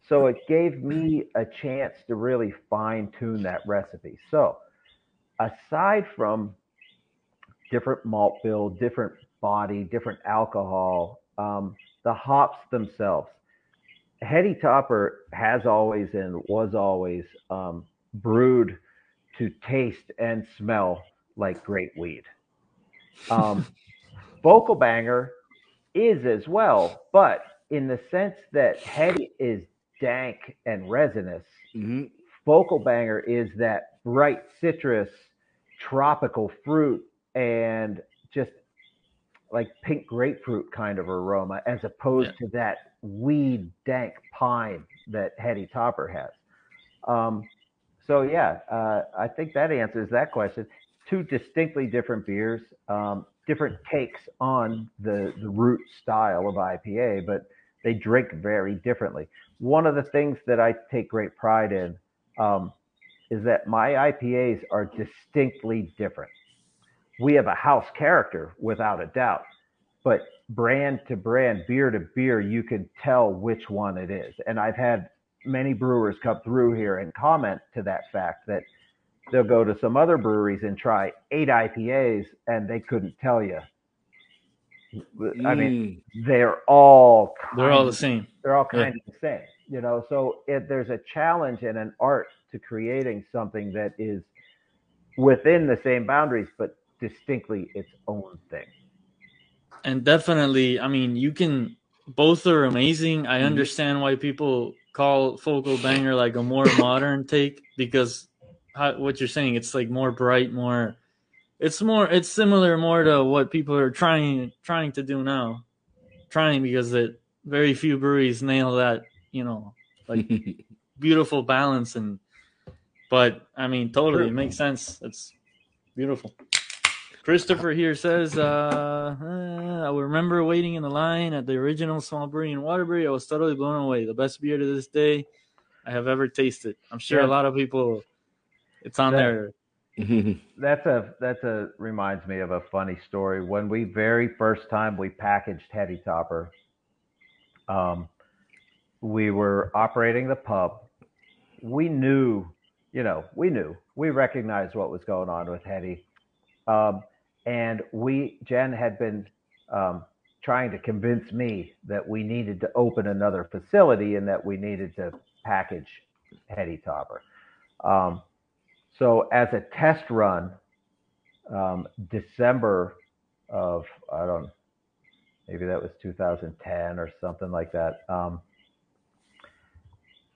so it gave me a chance to really fine tune that recipe. So aside from different malt bill, different body, different alcohol, um, the hops themselves. Heady Topper has always and was always um, brewed to taste and smell like great weed. Um, Focal Banger is as well, but in the sense that Heady is dank and resinous, mm-hmm. Focal Banger is that bright citrus, tropical fruit, and just like pink grapefruit kind of aroma as opposed yeah. to that weed dank pine that Heady Topper has. Um, so yeah, uh, I think that answers that question. Two distinctly different beers, um, different takes on the the root style of IPA, but they drink very differently. One of the things that I take great pride in um, is that my IPAs are distinctly different. We have a house character without a doubt, but brand to brand, beer to beer, you can tell which one it is. And I've had many brewers come through here and comment to that fact that they'll go to some other breweries and try eight IPAs and they couldn't tell you. I mean, mm. they're all they're all the same. They're all kind yeah. of the same, you know. So it, there's a challenge and an art to creating something that is within the same boundaries, but distinctly its own thing and definitely, I mean, you can both are amazing. I mm-hmm. understand why people call Focal Banger like a more modern take because how, what you're saying, it's like more bright, more. It's more. It's similar more to what people are trying trying to do now, trying because it very few breweries nail that. You know, like beautiful balance and. But I mean, totally, it makes sense. It's beautiful. Christopher here says, uh, uh, I remember waiting in the line at the original small brewery in Waterbury. I was totally blown away. The best beer to this day I have ever tasted. I'm sure yeah. a lot of people, it's on that, there. that's a that's a reminds me of a funny story. When we very first time we packaged Heady Topper, um, we were operating the pub. We knew, you know, we knew, we recognized what was going on with Heady. Um, and we Jen had been um, trying to convince me that we needed to open another facility and that we needed to package Heady Topper. Um, so as a test run, um, December of I don't maybe that was 2010 or something like that. Um,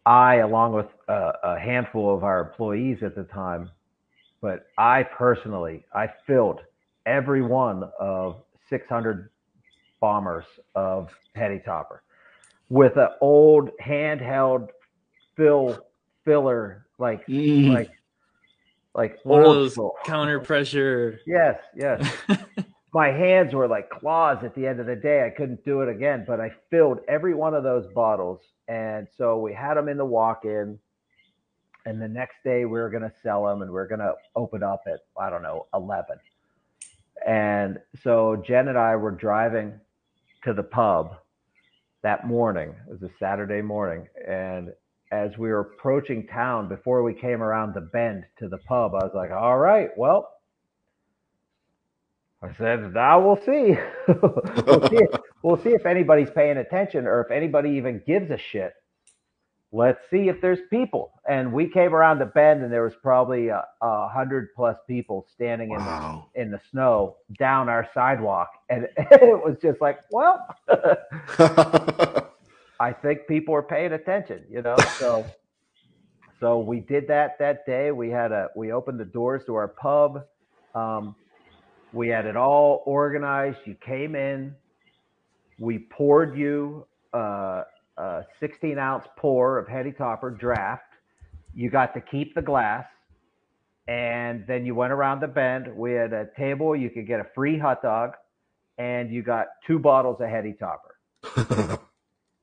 I, along with a, a handful of our employees at the time, but I personally, I filled every one of 600 bombers of Heady Topper with an old handheld fill filler like mm. like like one of those school. counter pressure. Yes, yes. My hands were like claws at the end of the day. I couldn't do it again, but I filled every one of those bottles, and so we had them in the walk-in, and the next day we were going to sell them and we are going to open up at i don't know 11 and so jen and i were driving to the pub that morning it was a saturday morning and as we were approaching town before we came around the bend to the pub i was like all right well I said, now we'll see. we'll see. If, we'll see if anybody's paying attention or if anybody even gives a shit let's see if there's people. And we came around the bend, and there was probably a, a hundred plus people standing wow. in the, in the snow down our sidewalk, and it was just like, well, I think people are paying attention, you know. So, so we did that that day. We had a we opened the doors to our pub. Um, we had it all organized. You came in. We poured you uh, a 16 ounce pour of Heady Topper draft. You got to keep the glass. And then you went around the bend. We had a table. You could get a free hot dog. And you got two bottles of Heady Topper.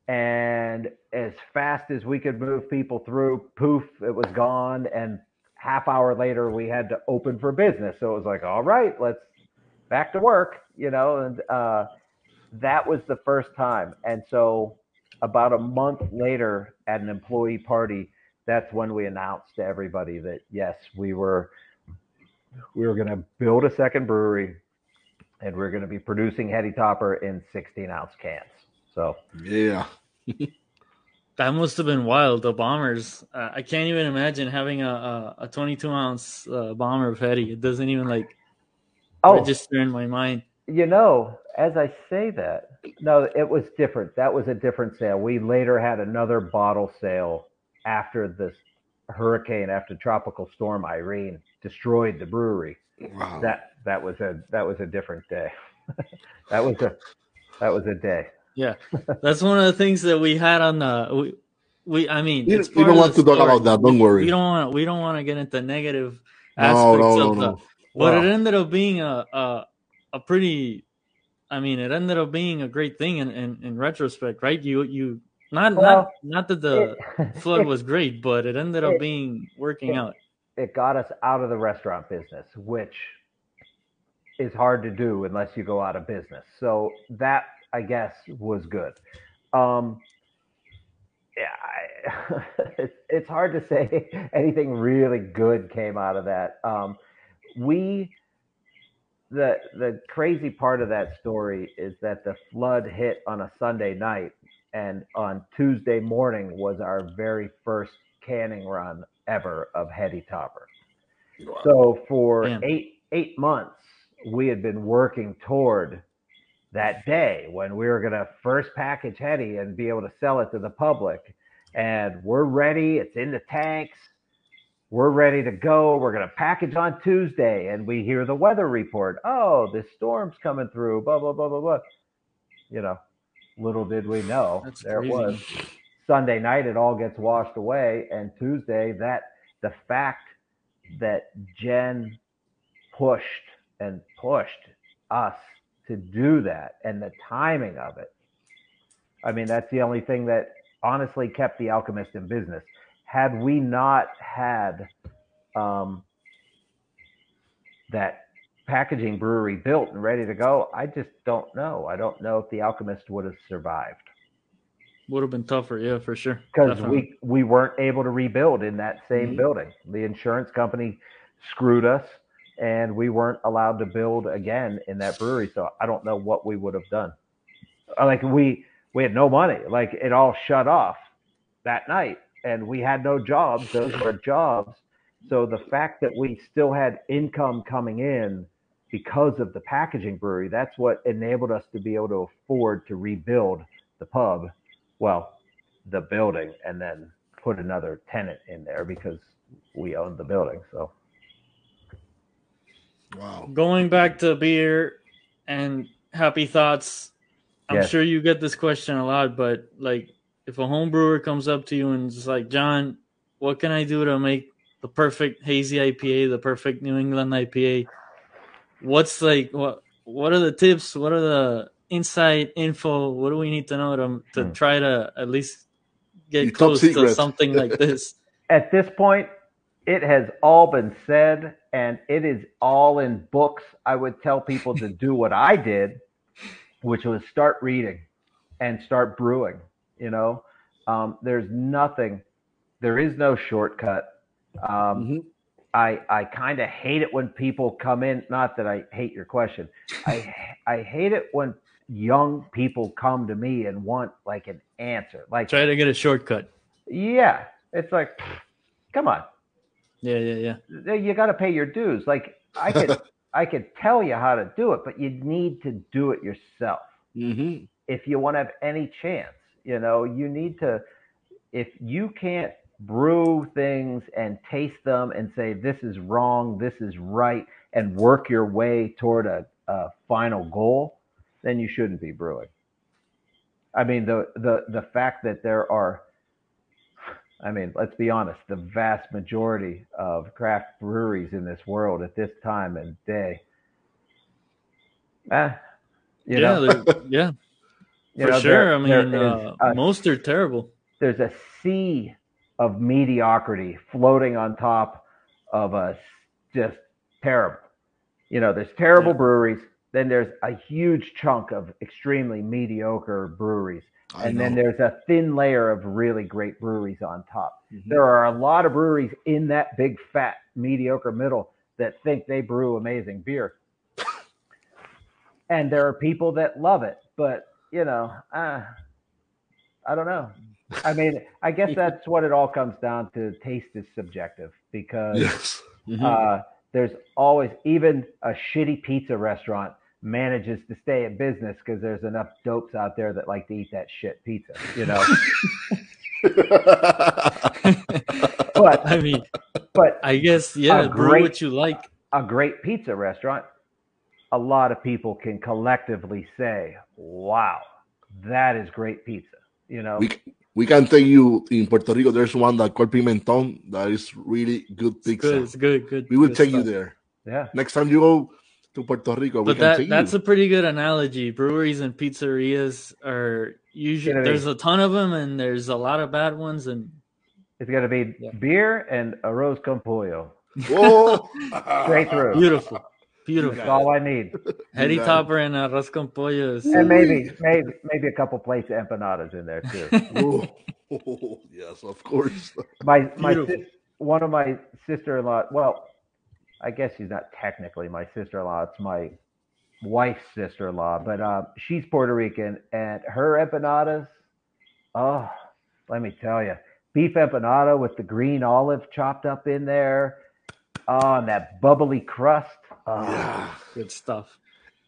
and as fast as we could move people through, poof, it was gone. And half hour later, we had to open for business. So it was like, all right, let's back to work, you know. And uh, that was the first time. And so about a month later at an employee party, that's when we announced to everybody that yes, we were we were going to build a second brewery and we are going to be producing Heady Topper in 16 ounce cans. So yeah. that must have been wild. The bombers, uh, I can't even imagine having a, a, a 22 ounce uh, bomber of Heady. It doesn't even like oh, register in my mind. You know, as I say that, no, it was different. That was a different sale. We later had another bottle sale after this hurricane, after Tropical Storm Irene destroyed the brewery. Wow. That that was a that was a different day. that was a that was a day. Yeah, that's one of the things that we had on the. We, we I mean, you, you don't want to talk about that. Don't worry. We don't want. We don't want to get into negative aspects no, no, of no, the. But it ended up being a, a a pretty I mean, it ended up being a great thing in, in, in retrospect, right? You you not well, not not that the it, flood was great, but it ended up it, being working it, out. It got us out of the restaurant business, which is hard to do unless you go out of business. So that I guess was good. Um, yeah, I, it's, it's hard to say anything really good came out of that. Um, we the the crazy part of that story is that the flood hit on a Sunday night, and on Tuesday morning was our very first canning run ever of Heady Topper. Wow. So for Damn. eight eight months, we had been working toward that day when we were going to first package Heady and be able to sell it to the public. And we're ready. It's in the tanks we're ready to go. We're going to package on Tuesday. And we hear the weather report. Oh, this storm's coming through, blah, blah, blah, blah, blah. You know, little did we know. That's there crazy. it was. Sunday night, it all gets washed away. And Tuesday, that the fact that Jen pushed and pushed us to do that and the timing of it. I mean, that's the only thing that honestly kept the alchemist in business had we not had um, that packaging brewery built and ready to go, I just don't know. I don't know if the Alchemist would have survived. Would have been tougher, yeah, for sure. Because we we weren't able to rebuild in that same mm-hmm. building. The insurance company screwed us, and we weren't allowed to build again in that brewery. So I don't know what we would have done. Uh, like we we had no money. Like it all shut off that night and we had no jobs. Those were jobs. So the fact that we still had income coming in because of the packaging brewery, that's what enabled us to be able to afford to rebuild the pub, well, the building, and then put another tenant in there because we owned the building. So, wow. Going back to beer and happy thoughts, I'm yes. sure you get this question a lot, but like if a home brewer comes up to you and is like, John, what can I do to make the perfect hazy IPA, the perfect New England IPA? What's like what what are the tips? What are the inside info? What do we need to know to to hmm. try to at least get close to something like this? at this point, it has all been said and it is all in books. I would tell people to do what I did, which was start reading and start brewing. You know, um, there's nothing, there is no shortcut. Um, Mm-hmm. I I kind of hate it when people come in. Not that I hate your question. I I hate it when young people come to me and want like an answer. Like, Try to get a shortcut. yeah, it's like, come on, Yeah, yeah, yeah. you got to pay your dues. Like I could I could tell you how to do it, but you need to do it yourself Mm-hmm. if you want to have any chance. You know, you need to. If you can't brew things and taste them and say this is wrong, this is right, and work your way toward a, a final goal, then you shouldn't be brewing. I mean, the the the fact that there are I mean, let's be honest, the vast majority of craft breweries in this world at this time and day. Eh, you yeah, know, yeah, for know, sure. I mean, uh, a- most are terrible. there's a sea of mediocrity floating on top of us, just terrible. You know, there's terrible Yeah. breweries, then there's a huge chunk of extremely mediocre breweries, I and then there's a thin layer of really great breweries on top. Mhm. There are a lot of breweries in that big fat mediocre middle that think they brew amazing beer. and there are people that love it, but you know, uh, I don't know. I mean, I guess that's what it all comes down to. Taste is subjective because Yes. Mhm. uh, there's always even a shitty pizza restaurant manages to stay in business because there's enough dopes out there that like to eat that shit pizza, you know. but I mean, but I guess yeah, A brew great- what you like. a great pizza restaurant, a lot of people can collectively say, "Wow, that is great pizza." You know, we we can tell you in Puerto Rico. There's one that called Pimenton that is really good It's pizza. good. It's good. Good. We will good take you there yeah, next time you go to Puerto Rico. But can that take that's you. a pretty good analogy. Breweries and pizzerias are usually Gonna be- there's a ton of them, and there's a lot of bad ones, and it's gonna be Yeah. beer and arroz con pollo, Whoa! straight through. beautiful, That's beautiful. all I need, Heady got topper and arroz con pollo is and maybe maybe maybe a couple plates of empanadas in there too. Whoa. yes, of course. My my sis- one of my sister-in-law. Well, I guess she's not technically my sister-in-law. It's my wife's sister-in-law, but uh, she's Puerto Rican, and her empanadas. Oh, let me tell you, beef empanada with the green olive chopped up in there. Oh, and that bubbly crust. Oh. Yeah. good stuff.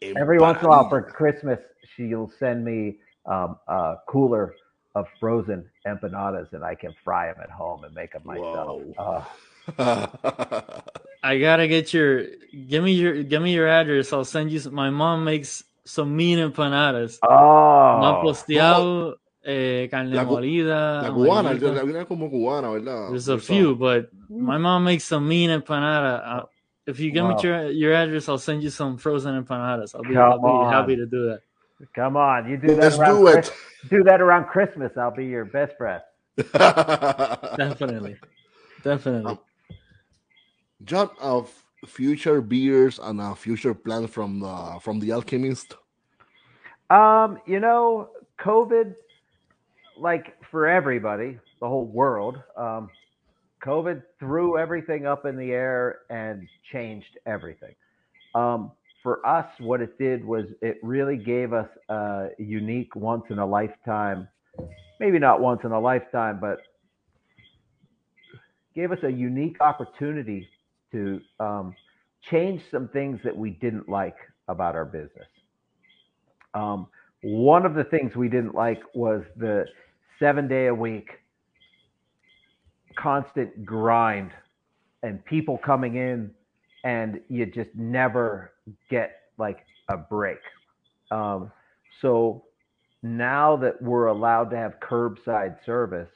Every once in a while for Christmas, she'll send me um, a cooler of frozen empanadas, and I can fry them at home and make them myself. Oh. I gotta get your give me your give me your address. I'll send you. Some, my mom makes some mean empanadas. Oh, Pan posteado, eh, carne La cu- molida. La cubana, amarillita. la una como cubana, ¿verdad? There's a Esa. few, but my mom makes some mean empanada. Uh, if you give Wow. me your your address, I'll send you some frozen empanadas. I'll be, I'll be happy to do that. come on! You do that. Let's do it. Chris- do that around Christmas. I'll be your best friend. Definitely, definitely. John, of future beers and a future plan from the from the Alchemist. Um, you know, COVID, like for everybody, the whole world, um, COVID threw everything up in the air and changed everything. Um, for us, what it did was it really gave us a unique once in a lifetime, maybe not once in a lifetime, but gave us a unique opportunity to um, change some things that we didn't like about our business. Um, one of the things we didn't like was the seven day a week constant grind and people coming in and you just never get like a break. Um, so now that we're allowed to have curbside service,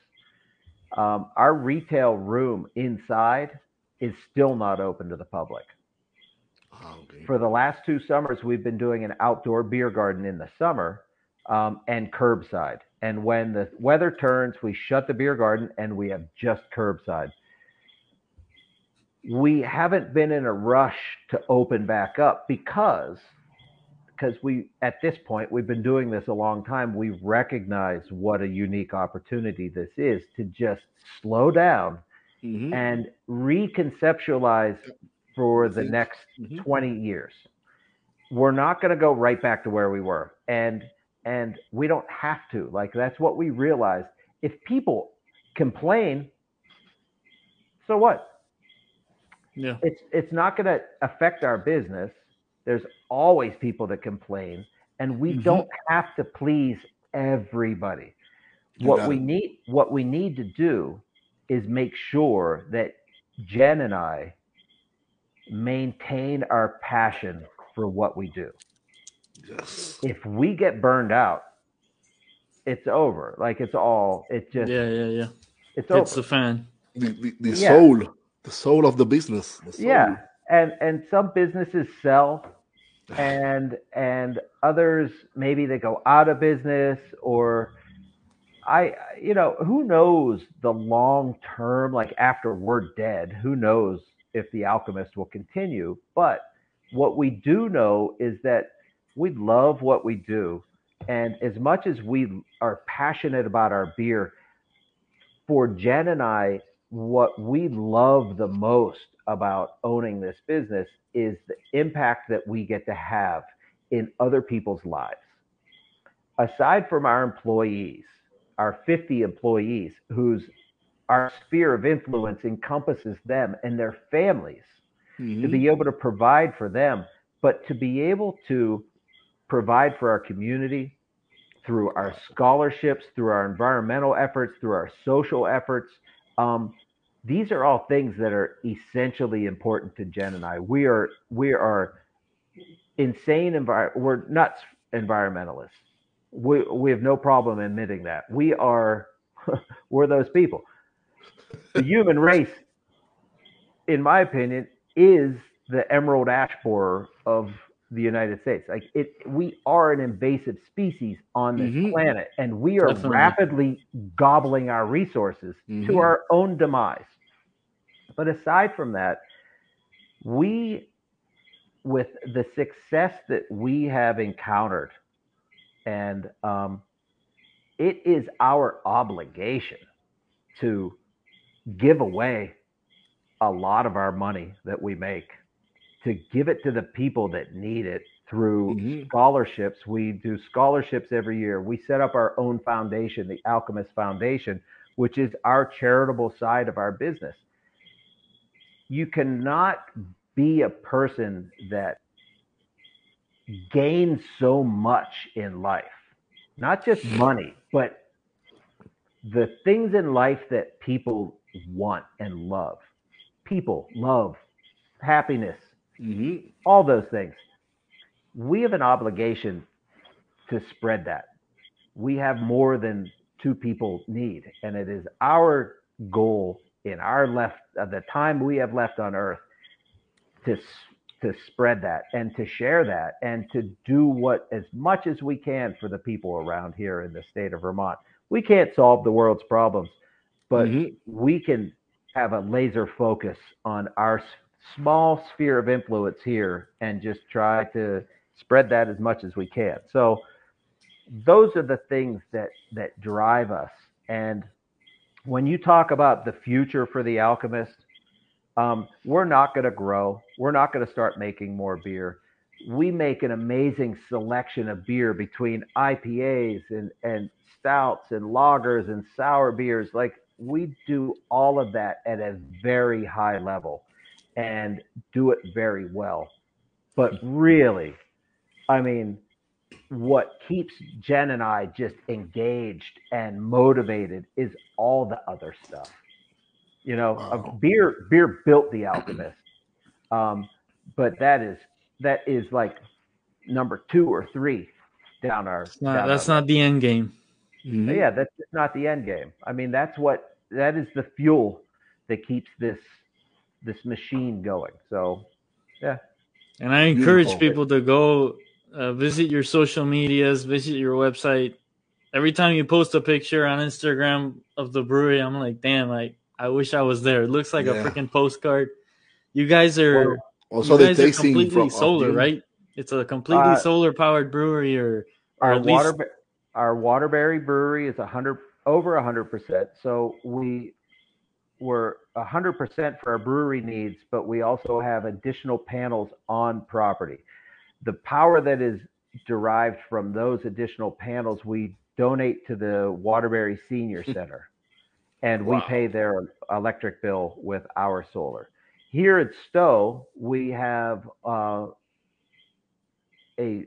um, our retail room inside is still not open to the public okay. for the last two summers, we've been doing an outdoor beer garden in the summer. um, and curbside. And when the weather turns, we shut the beer garden and we have just curbside. We haven't been in a rush to open back up because because we at this point we've been doing this a long time we recognize what a unique opportunity this is to just slow down Mhm. and reconceptualize for the next Mhm. 20 years we're not going to go right back to where we were and and we don't have to like that's what we realized if people complain so what Yeah. it's it's not going to affect our business. There's always people that complain, and we Mhm. don't have to please everybody. You What we it. need what we need to do is make sure that Jen and I maintain our passion for what we do. Yes. If we get burned out, it's over. Like it's all it just Yeah, yeah, yeah. it's over. It's the fan. The, the, the Yeah. soul, the soul of the business. the soul. yeah and and some businesses sell and and others maybe they go out of business or i you know who knows the long term like after we're dead who knows if the alchemist will continue but what we do know is that we love what we do and as much as we are passionate about our beer for jen and i what we love the most about owning this business is the impact that we get to have in other people's lives. Aside from our employees, our 50 employees, whose our sphere of influence encompasses them and their families, to Mhm. be able to provide for them, but to be able to provide for our community through our scholarships, through our environmental efforts, through our social efforts. Um, these are all things that are essentially important to Jen and I. We are we are insane envir- we're nuts environmentalists. We we have no problem admitting that. We are we're those people. The human race, in my opinion, is the emerald ash borer of the United States. Like it we are an invasive species on this Mhm. planet and we are Definitely. rapidly gobbling our resources to Mhm. our own demise. But aside from that, we, with the success that we have encountered, and um, it is our obligation to give away a lot of our money that we make to give it to the people that need it through Mhm. scholarships. We do scholarships every year. We set up our own foundation, the Alchemist Foundation, which is our charitable side of our business. You cannot be a person that gains so much in life, not just money, but the things in life that people want and love. People, love, happiness, Mhm. all those things. We have an obligation to spread that. We have more than two people need, and it is our goal in our left the time we have left on earth to to spread that and to share that and to do what as much as we can for the people around here in the state of Vermont. We can't solve the world's problems, but Mhm. we can have a laser focus on our small sphere of influence here and just try to spread that as much as we can. So those are the things that that drive us. And when you talk about the future for the alchemist, um, we're not going to grow. We're not going to start making more beer. We make an amazing selection of beer between IPAs and, and stouts and lagers and sour beers. Like we do all of that at a very high level and do it very well. But really, I mean, what keeps Jen and I just engaged and motivated is all the other stuff. You know, uh, Wow. beer beer built the alchemist. Um, but that is that is like number two or three down our. It's not, down that's our not the end game. Mhm. yeah, that's just not the end game. I mean, that's what that is the fuel that keeps this this machine going. So yeah. And I encourage Beautiful. people to go uh, visit your social medias, visit your website. Every time you post a picture on Instagram of the brewery, I'm like, damn, like I wish I was there. It looks like Yeah. a freaking postcard. You guys are Also, you guys are tasting completely from solar, June. right? It's a completely Uh, solar powered brewery, or or our at least- water our Waterbury brewery is a hundred over a hundred percent. So we were a hundred percent for our brewery needs, but we also have additional panels on property. The power that is derived from those additional panels, we donate to the Waterbury Senior Center, and we pay their electric bill with our solar. Here at Stowe, we have uh, a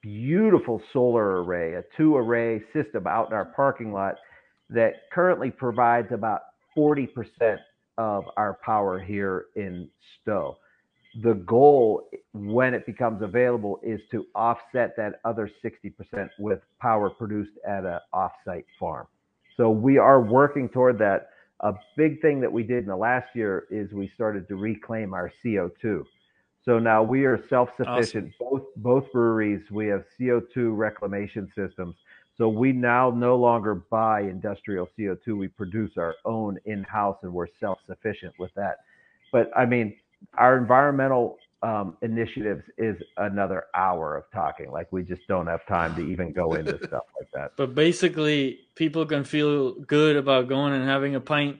beautiful solar array, a two array system out in our parking lot that currently provides about 40% of our power here in Stowe. The goal, when it becomes available, is to offset that other 60% with power produced at a offsite farm. So we are working toward that. A big thing that we did in the last year is we started to reclaim our CO2. So now we are self-sufficient. Both both breweries we have CO2 reclamation systems. So we now no longer buy industrial CO2. We produce our own in-house, and we're self-sufficient with that. But I mean, our environmental um, initiatives is another hour of talking. Like we just don't have time to even go into stuff like that. But basically, people can feel good about going and having a pint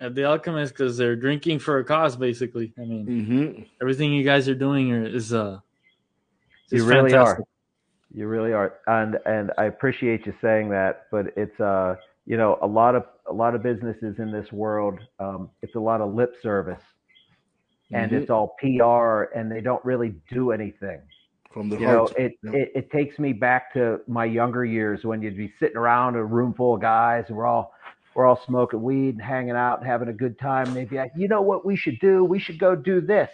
at the Alchemist because they're drinking for a cause. Basically, I mean, Mhm. everything you guys are doing are- is uh, is You really fantastic. are. You really are, and and I appreciate you saying that. But it's uh, you know, a lot of a lot of businesses in this world, um, it's a lot of lip service, and Mhm. it's all PR, and they don't really do anything. from the You know, it, Yeah. it it takes me back to my younger years when you'd be sitting around a room full of guys, and we're all we're all smoking weed and hanging out and having a good time. And they'd be like, you know what we should do? We should go do this.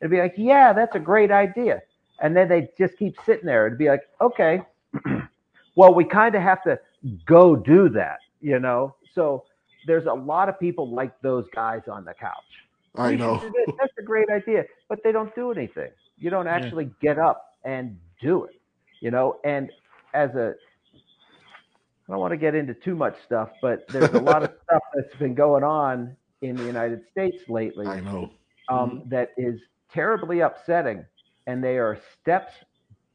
It'd be like, yeah, that's a great idea. And then they just keep sitting there. It'd be like, okay, well, we kind of have to go do that, you know? So there's a lot of people like those guys on the couch. I know. That's a great idea, but they don't do anything. You don't actually get up and do it, you know? And as a, I don't want to get into too much stuff, but there's a lot of stuff that's been going on in the United States lately I know. um, that is terribly upsetting, and they are steps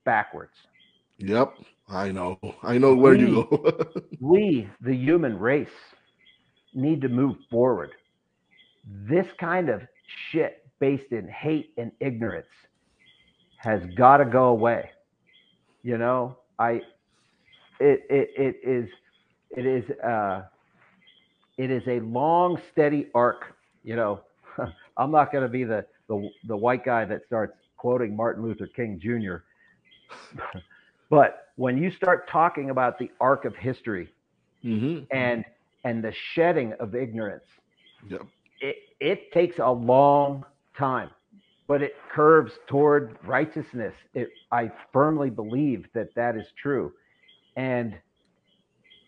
backwards. Yep. I know. I know where you go. We, the human race, need to move forward. This kind of shit based in hate and ignorance has got to go away. You know, I, it, it, it is, it is, uh, it is a long, steady arc. You know, I'm not going to be the, the, the white guy that starts quoting Martin Luther King Jr. but when you start talking about the arc of history hmm and and the shedding of ignorance, Yep. It, takes a long time, but it curves toward righteousness. It, I firmly believe that that is true, and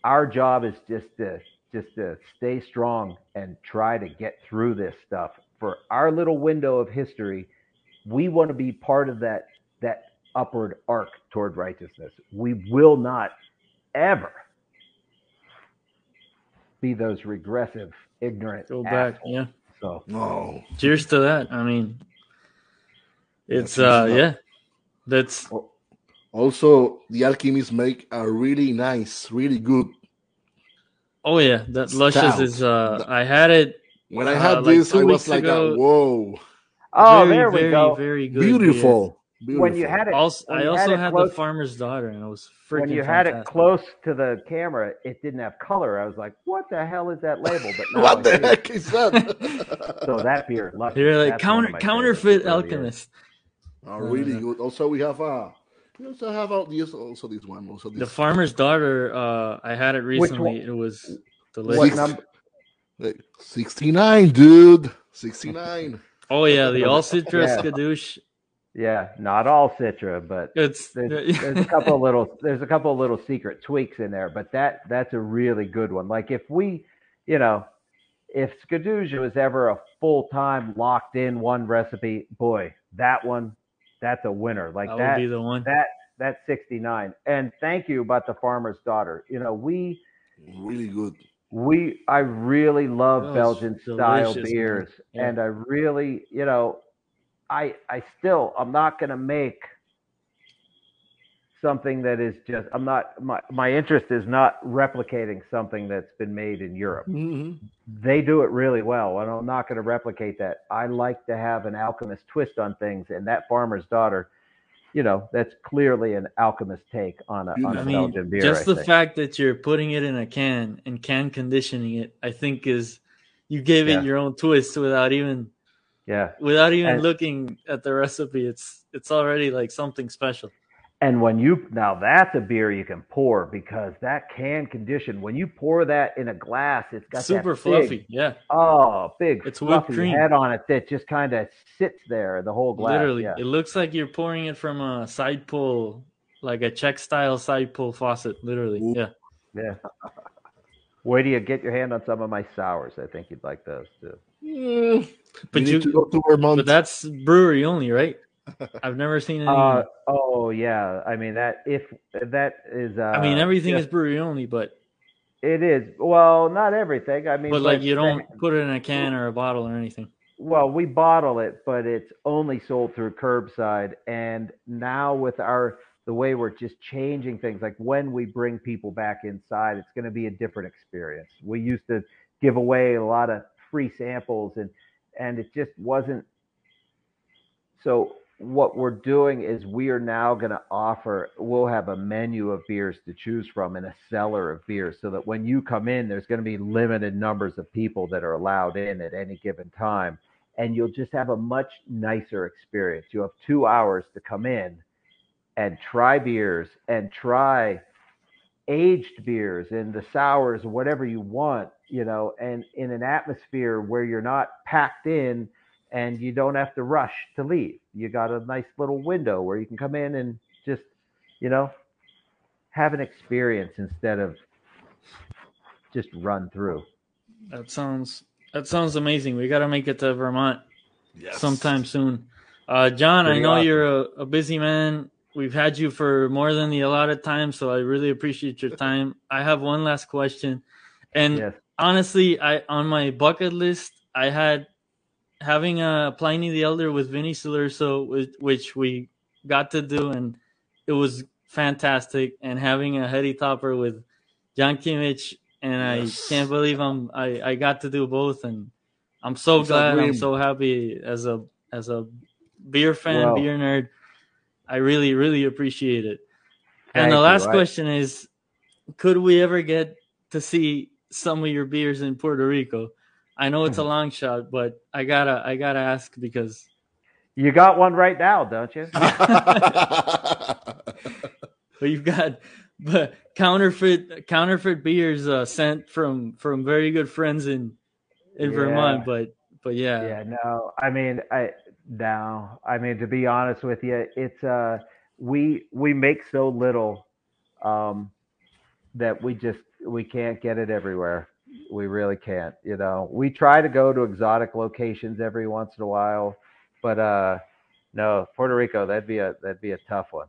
our job is just to just to stay strong and try to get through this stuff. For our little window of history, we want to be part of that that upward arc toward righteousness. We will not ever be those regressive, ignorant. Go back, assholes. yeah. So No. Cheers to that. I mean, it's cheers uh, to yeah, that's Also, the alchemists make a really nice, really good. oh yeah, that luscious is uh, I had it When I Uh, had like this, two I was weeks like, ago- a, "Whoa, Oh, very, there we very, go. very good. beer. Beautiful, beautiful!" When you had it, Also, I also it had, close, the farmer's daughter, and it was freaking. when you had it close to the camera, it didn't have color. I was like, "What the hell is that label?" But what the do. heck is that? So that beer, Luscious, You're like counter counterfeit favorites. It really is. alchemist. oh, really good. Also, we have uh, we also have uh, these also these one, also this. The farmer's daughter. Uh, I had it recently. It was What delicious. number? Like, 69, dude. 69. Oh yeah, the all citrus Yeah. skadoosh. Yeah, not all Citra, but It's there's, there's a couple of little there's a couple of little secret tweaks in there, but that that's a really good one. Like if we, you know, if Skadoosh was ever a full time locked in one recipe, boy, that one, that's a winner. Like that that would be the one. that that's 69. And thank you about the farmer's daughter. You know, we Really good. we I really love Belgian style delicious, man. beers, Yeah. and I really, you know, I I still I'm not gonna make something that is just I'm not my my interest is not replicating something that's been made in Europe. Mhm. They do it really well, and I'm not going to replicate that. I like to have an alchemist twist on things, and that farmer's daughter, you know, that's clearly an alchemist take on a, on a I I mean, Belgian beer. just I the think. fact that you're putting it in a can and can conditioning it, I think is you gave Yeah. it your own twist without even yeah. without even And- looking at the recipe. It's it's already like something special. And when you now that's a beer you can pour because that can condition when you pour that in a glass, it's got Super that big, fluffy. Yeah, Oh, big It's fluffy cream. head on it that just kind of sits there the whole glass. literally. yeah. It looks like you're pouring it from a side pull, like a Czech style side pull faucet. Literally. Ooh. Yeah. Yeah. Wait till you get your hand on some of my sours. I think you'd like those too. Mm, But we you need to go to Vermont. but that's brewery only, right? I've never seen any. Uh, oh yeah. I mean that if that is. Uh, I mean, everything yeah, is brewery only, but It is. Well, not everything. I mean, but like you don't put it in a can or a bottle or anything. Well, we bottle it, but it's only sold through curbside. And now with our the way we're just changing things, like when we bring people back inside, it's going to be a different experience. We used to give away a lot of free samples, and and it just wasn't. So what we're doing is we are now going to offer. We'll have a menu of beers to choose from and a cellar of beers, so that when you come in, there's going to be limited numbers of people that are allowed in at any given time and you'll just have a much nicer experience. You have two hours to come in and try beers and try aged beers and the sours, whatever you want, you know, and in an atmosphere where you're not packed in and you don't have to rush to leave. You got a nice little window where you can come in and just, you know, have an experience instead of just run through. That sounds that sounds amazing. We got to make it to Vermont yes. sometime soon. Uh, John, I know awesome. you're a, a busy man. We've had you for more than the allotted time, so I really appreciate your time. I have one last question, and Yes. honestly, I on my bucket list, I had having a Pliny the Elder with Vinnie Cilurzo, which, which we got to do, and it was fantastic. And having a Heady Topper with John Kimmich, and Yes. I can't believe I'm I, I got to do both, and I'm so glad. I'm so happy as a as a beer fan, beer nerd. I really really appreciate it. Thank and the you. last I- question is, could we ever get to see some of your beers in Puerto Rico? I know it's a long shot, but I gotta I gotta ask because You got one right now, don't you? we've got but counterfeit counterfeit beers uh, sent from from very good friends in in Yeah. Vermont. But but yeah, yeah no i mean i no i mean to be honest with you it's uh we we make so little um that we just we can't get it everywhere we really can't you know we try to go to exotic locations every once in a while but uh no puerto rico that'd be a that'd be a tough one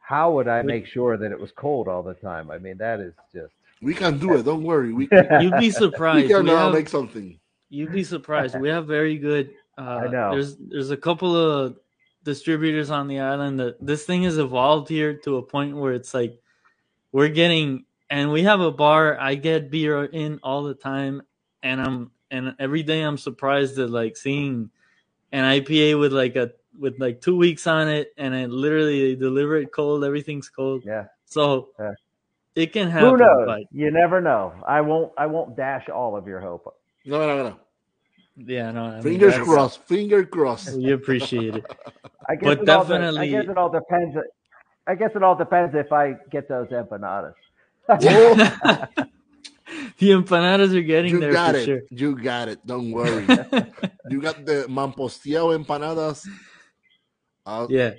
how would i make sure that it was cold all the time i mean that is just we can do it. Don't worry. We, we you'd be surprised. can We now have- make something. You'd be surprised. We have very good. Uh, I know. There's there's a couple of distributors on the island that this thing has evolved here to a point where it's like we're getting and we have a bar. I get beer in all the time, and I'm and every day I'm surprised at like seeing an IPA with like a with like two weeks on it, and it literally they deliver it cold. Everything's cold, yeah so Yeah. it can happen. who knows But you never know i won't i won't dash all of your hope No, no, no. Yeah, no, I mean, Fingers that's- crossed. Finger crossed. We appreciate it. I guess But it all de- definitely- I guess it all depends. I guess it all depends if I get those empanadas. The empanadas are getting you there got for it. sure. You got it. Don't worry. you got the Mamposteado empanadas. Uh, yeah,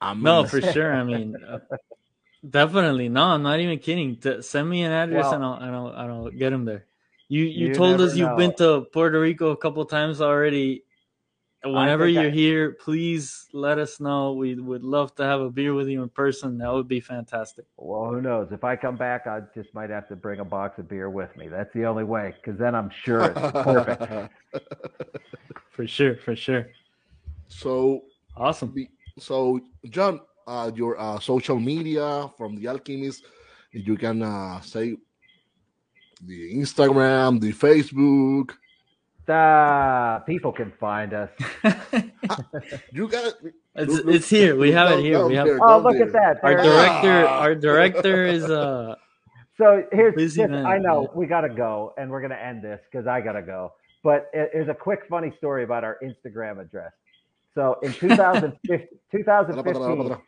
I'm no, in- for sure. I mean, uh, definitely. No, I'm not even kidding. T- send me an address Well- and I'll, and I'll and I'll get them there. You you, You told us never you've know. been to Puerto Rico a couple times already. whenever you're here, please let us know. We would love to have a beer with you in person. That would be fantastic. Well, who knows? If I come back, I just might have to bring a box of beer with me. That's the only way, because then I'm sure it's perfect. For sure, for sure. so, Awesome. the- so John, uh, your uh, social media from the Alchemist, you can uh, say the Instagram, the Facebook. Ah, people can find us. You got it. it's Look- look- it's here. We have it here. We have there, Oh, down look at that! our There it is. director. Ah. Our director is uh So here's Busy this, man, I know we got to go, and we're going to end this because I got to go. But it- a quick funny story about our Instagram address. So in 2015, Para, para, para, 2015.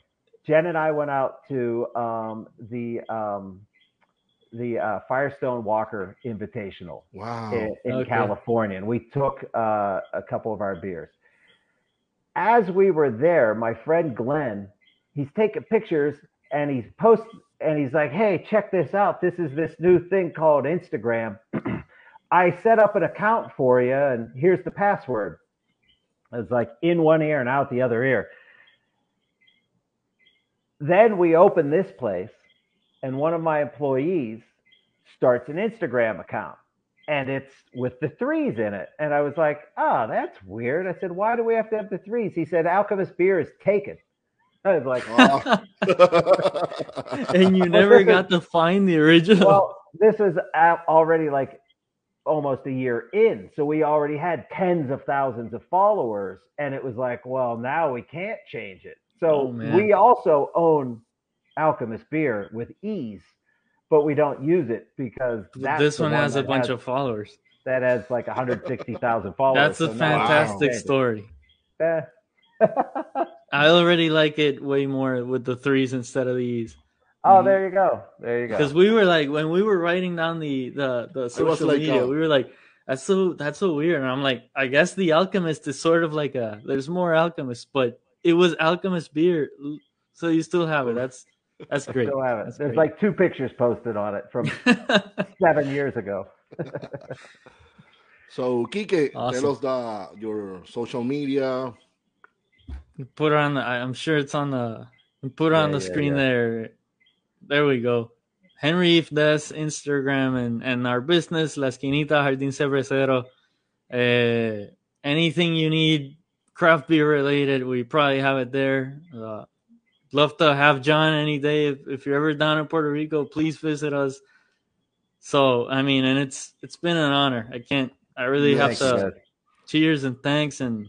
Jen and I went out to um, the um, the uh, Firestone Walker Invitational Wow. in, in Okay. California, and we took uh, a couple of our beers. As we were there, my friend Glenn, he's taking pictures and he's post and he's like, "Hey, check this out! This is this new thing called Instagram. I set up an account for you, and here's the password." It's like in one ear and out the other ear. Then we open this place, and one of my employees starts an Instagram account and it's with the threes in it. And I was like, oh, that's weird. I said, why do we have to have the threes? He said, Alchemist beer is taken. I was like, Oh. and you never got to find the original. well, this is already like almost a year in. So we already had tens of thousands of followers. And it was like, well, now we can't change it. So Oh, we also own Alchemist beer with ease, but we don't use it because that's this the one has a bunch has- of followers. that has like 160,000 followers. That's a so fantastic can't story. Eh. I already like it way more with the threes instead of the these. oh, there you go. There you go. Because we were like when we were writing down the the, the social like, media, we were like, that's so that's so weird. And I'm like, I guess the alchemist is sort of like a there's more alchemists, but it was alchemist beer. So you still have it. That's that's great. Still have it. That's There's great. like two pictures posted on it from seven years ago. so, Kike, Awesome. tell us the, your social media. put it on the I'm sure it's on the put it on Yeah, the yeah, screen yeah. there. There we go. Henry If Des, Instagram and, and our business, La Esquinita Jardín Cervecero. Uh, anything you need craft beer related, we probably have it there. Uh, love to have John any day. If, if you're ever down in Puerto Rico, please visit us. So I mean, and it's it's been an honor. I can't. I really have to guys. cheers and thanks and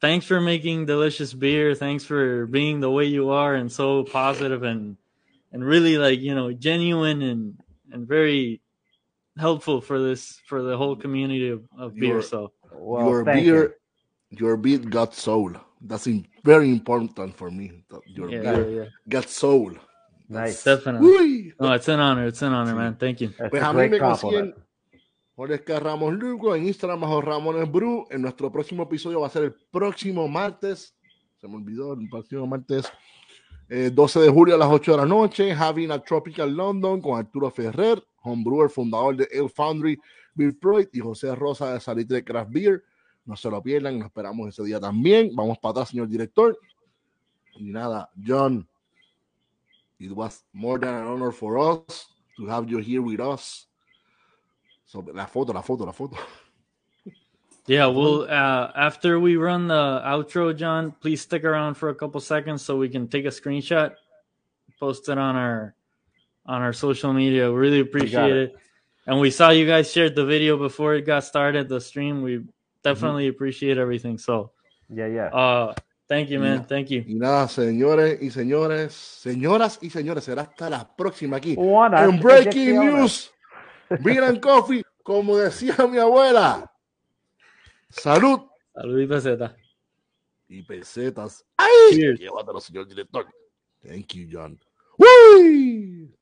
thanks for making delicious beer thanks for being the way you are and so positive and and really like you know genuine and and very helpful for this for the whole community of, of beer You're- so Well, your thank beer, your beer got soul. That's in, very important for me. Your yeah, beer yeah, yeah. got soul. Nice. definitely Uy. no it's an honor it's an honor Sí. man thank you That's Pues a a mí great me consiguen Jorge Ramos Lugo en Instagram bajo Ramones Brew. En nuestro próximo episodio va a ser el próximo martes. Se me olvidó el próximo martes. eh, 12 de julio a las 8 de la noche. Having a Tropical London con Arturo Ferrer, homebrewer, fundador de Ale Foundry, Beer Proid y José Rosa de Salitre Craft Beer. No se lo pierdan, nos esperamos ese día también. Vamos para atrás, señor director. Y nada, John, it was more than an honor for us to have you here with us. So, la foto, la foto, la foto. yeah well uh after we run the outro john please stick around for a couple seconds so we can take a screenshot post it on our on our social media. We really appreciate it. it. And we saw you guys shared the video before it got started, the stream. We definitely appreciate everything. So Yeah, yeah. uh thank you, man. Thank you. Y nada, señores y señores, señoras y señores, será hasta la próxima aquí. One En Breaking News, and Coffee, como decía mi abuela. Salud Salud y peseta. y pesetas. ¡Ay! Cheers. Llévatelo, señor director. Thank you, John. ¡Uy!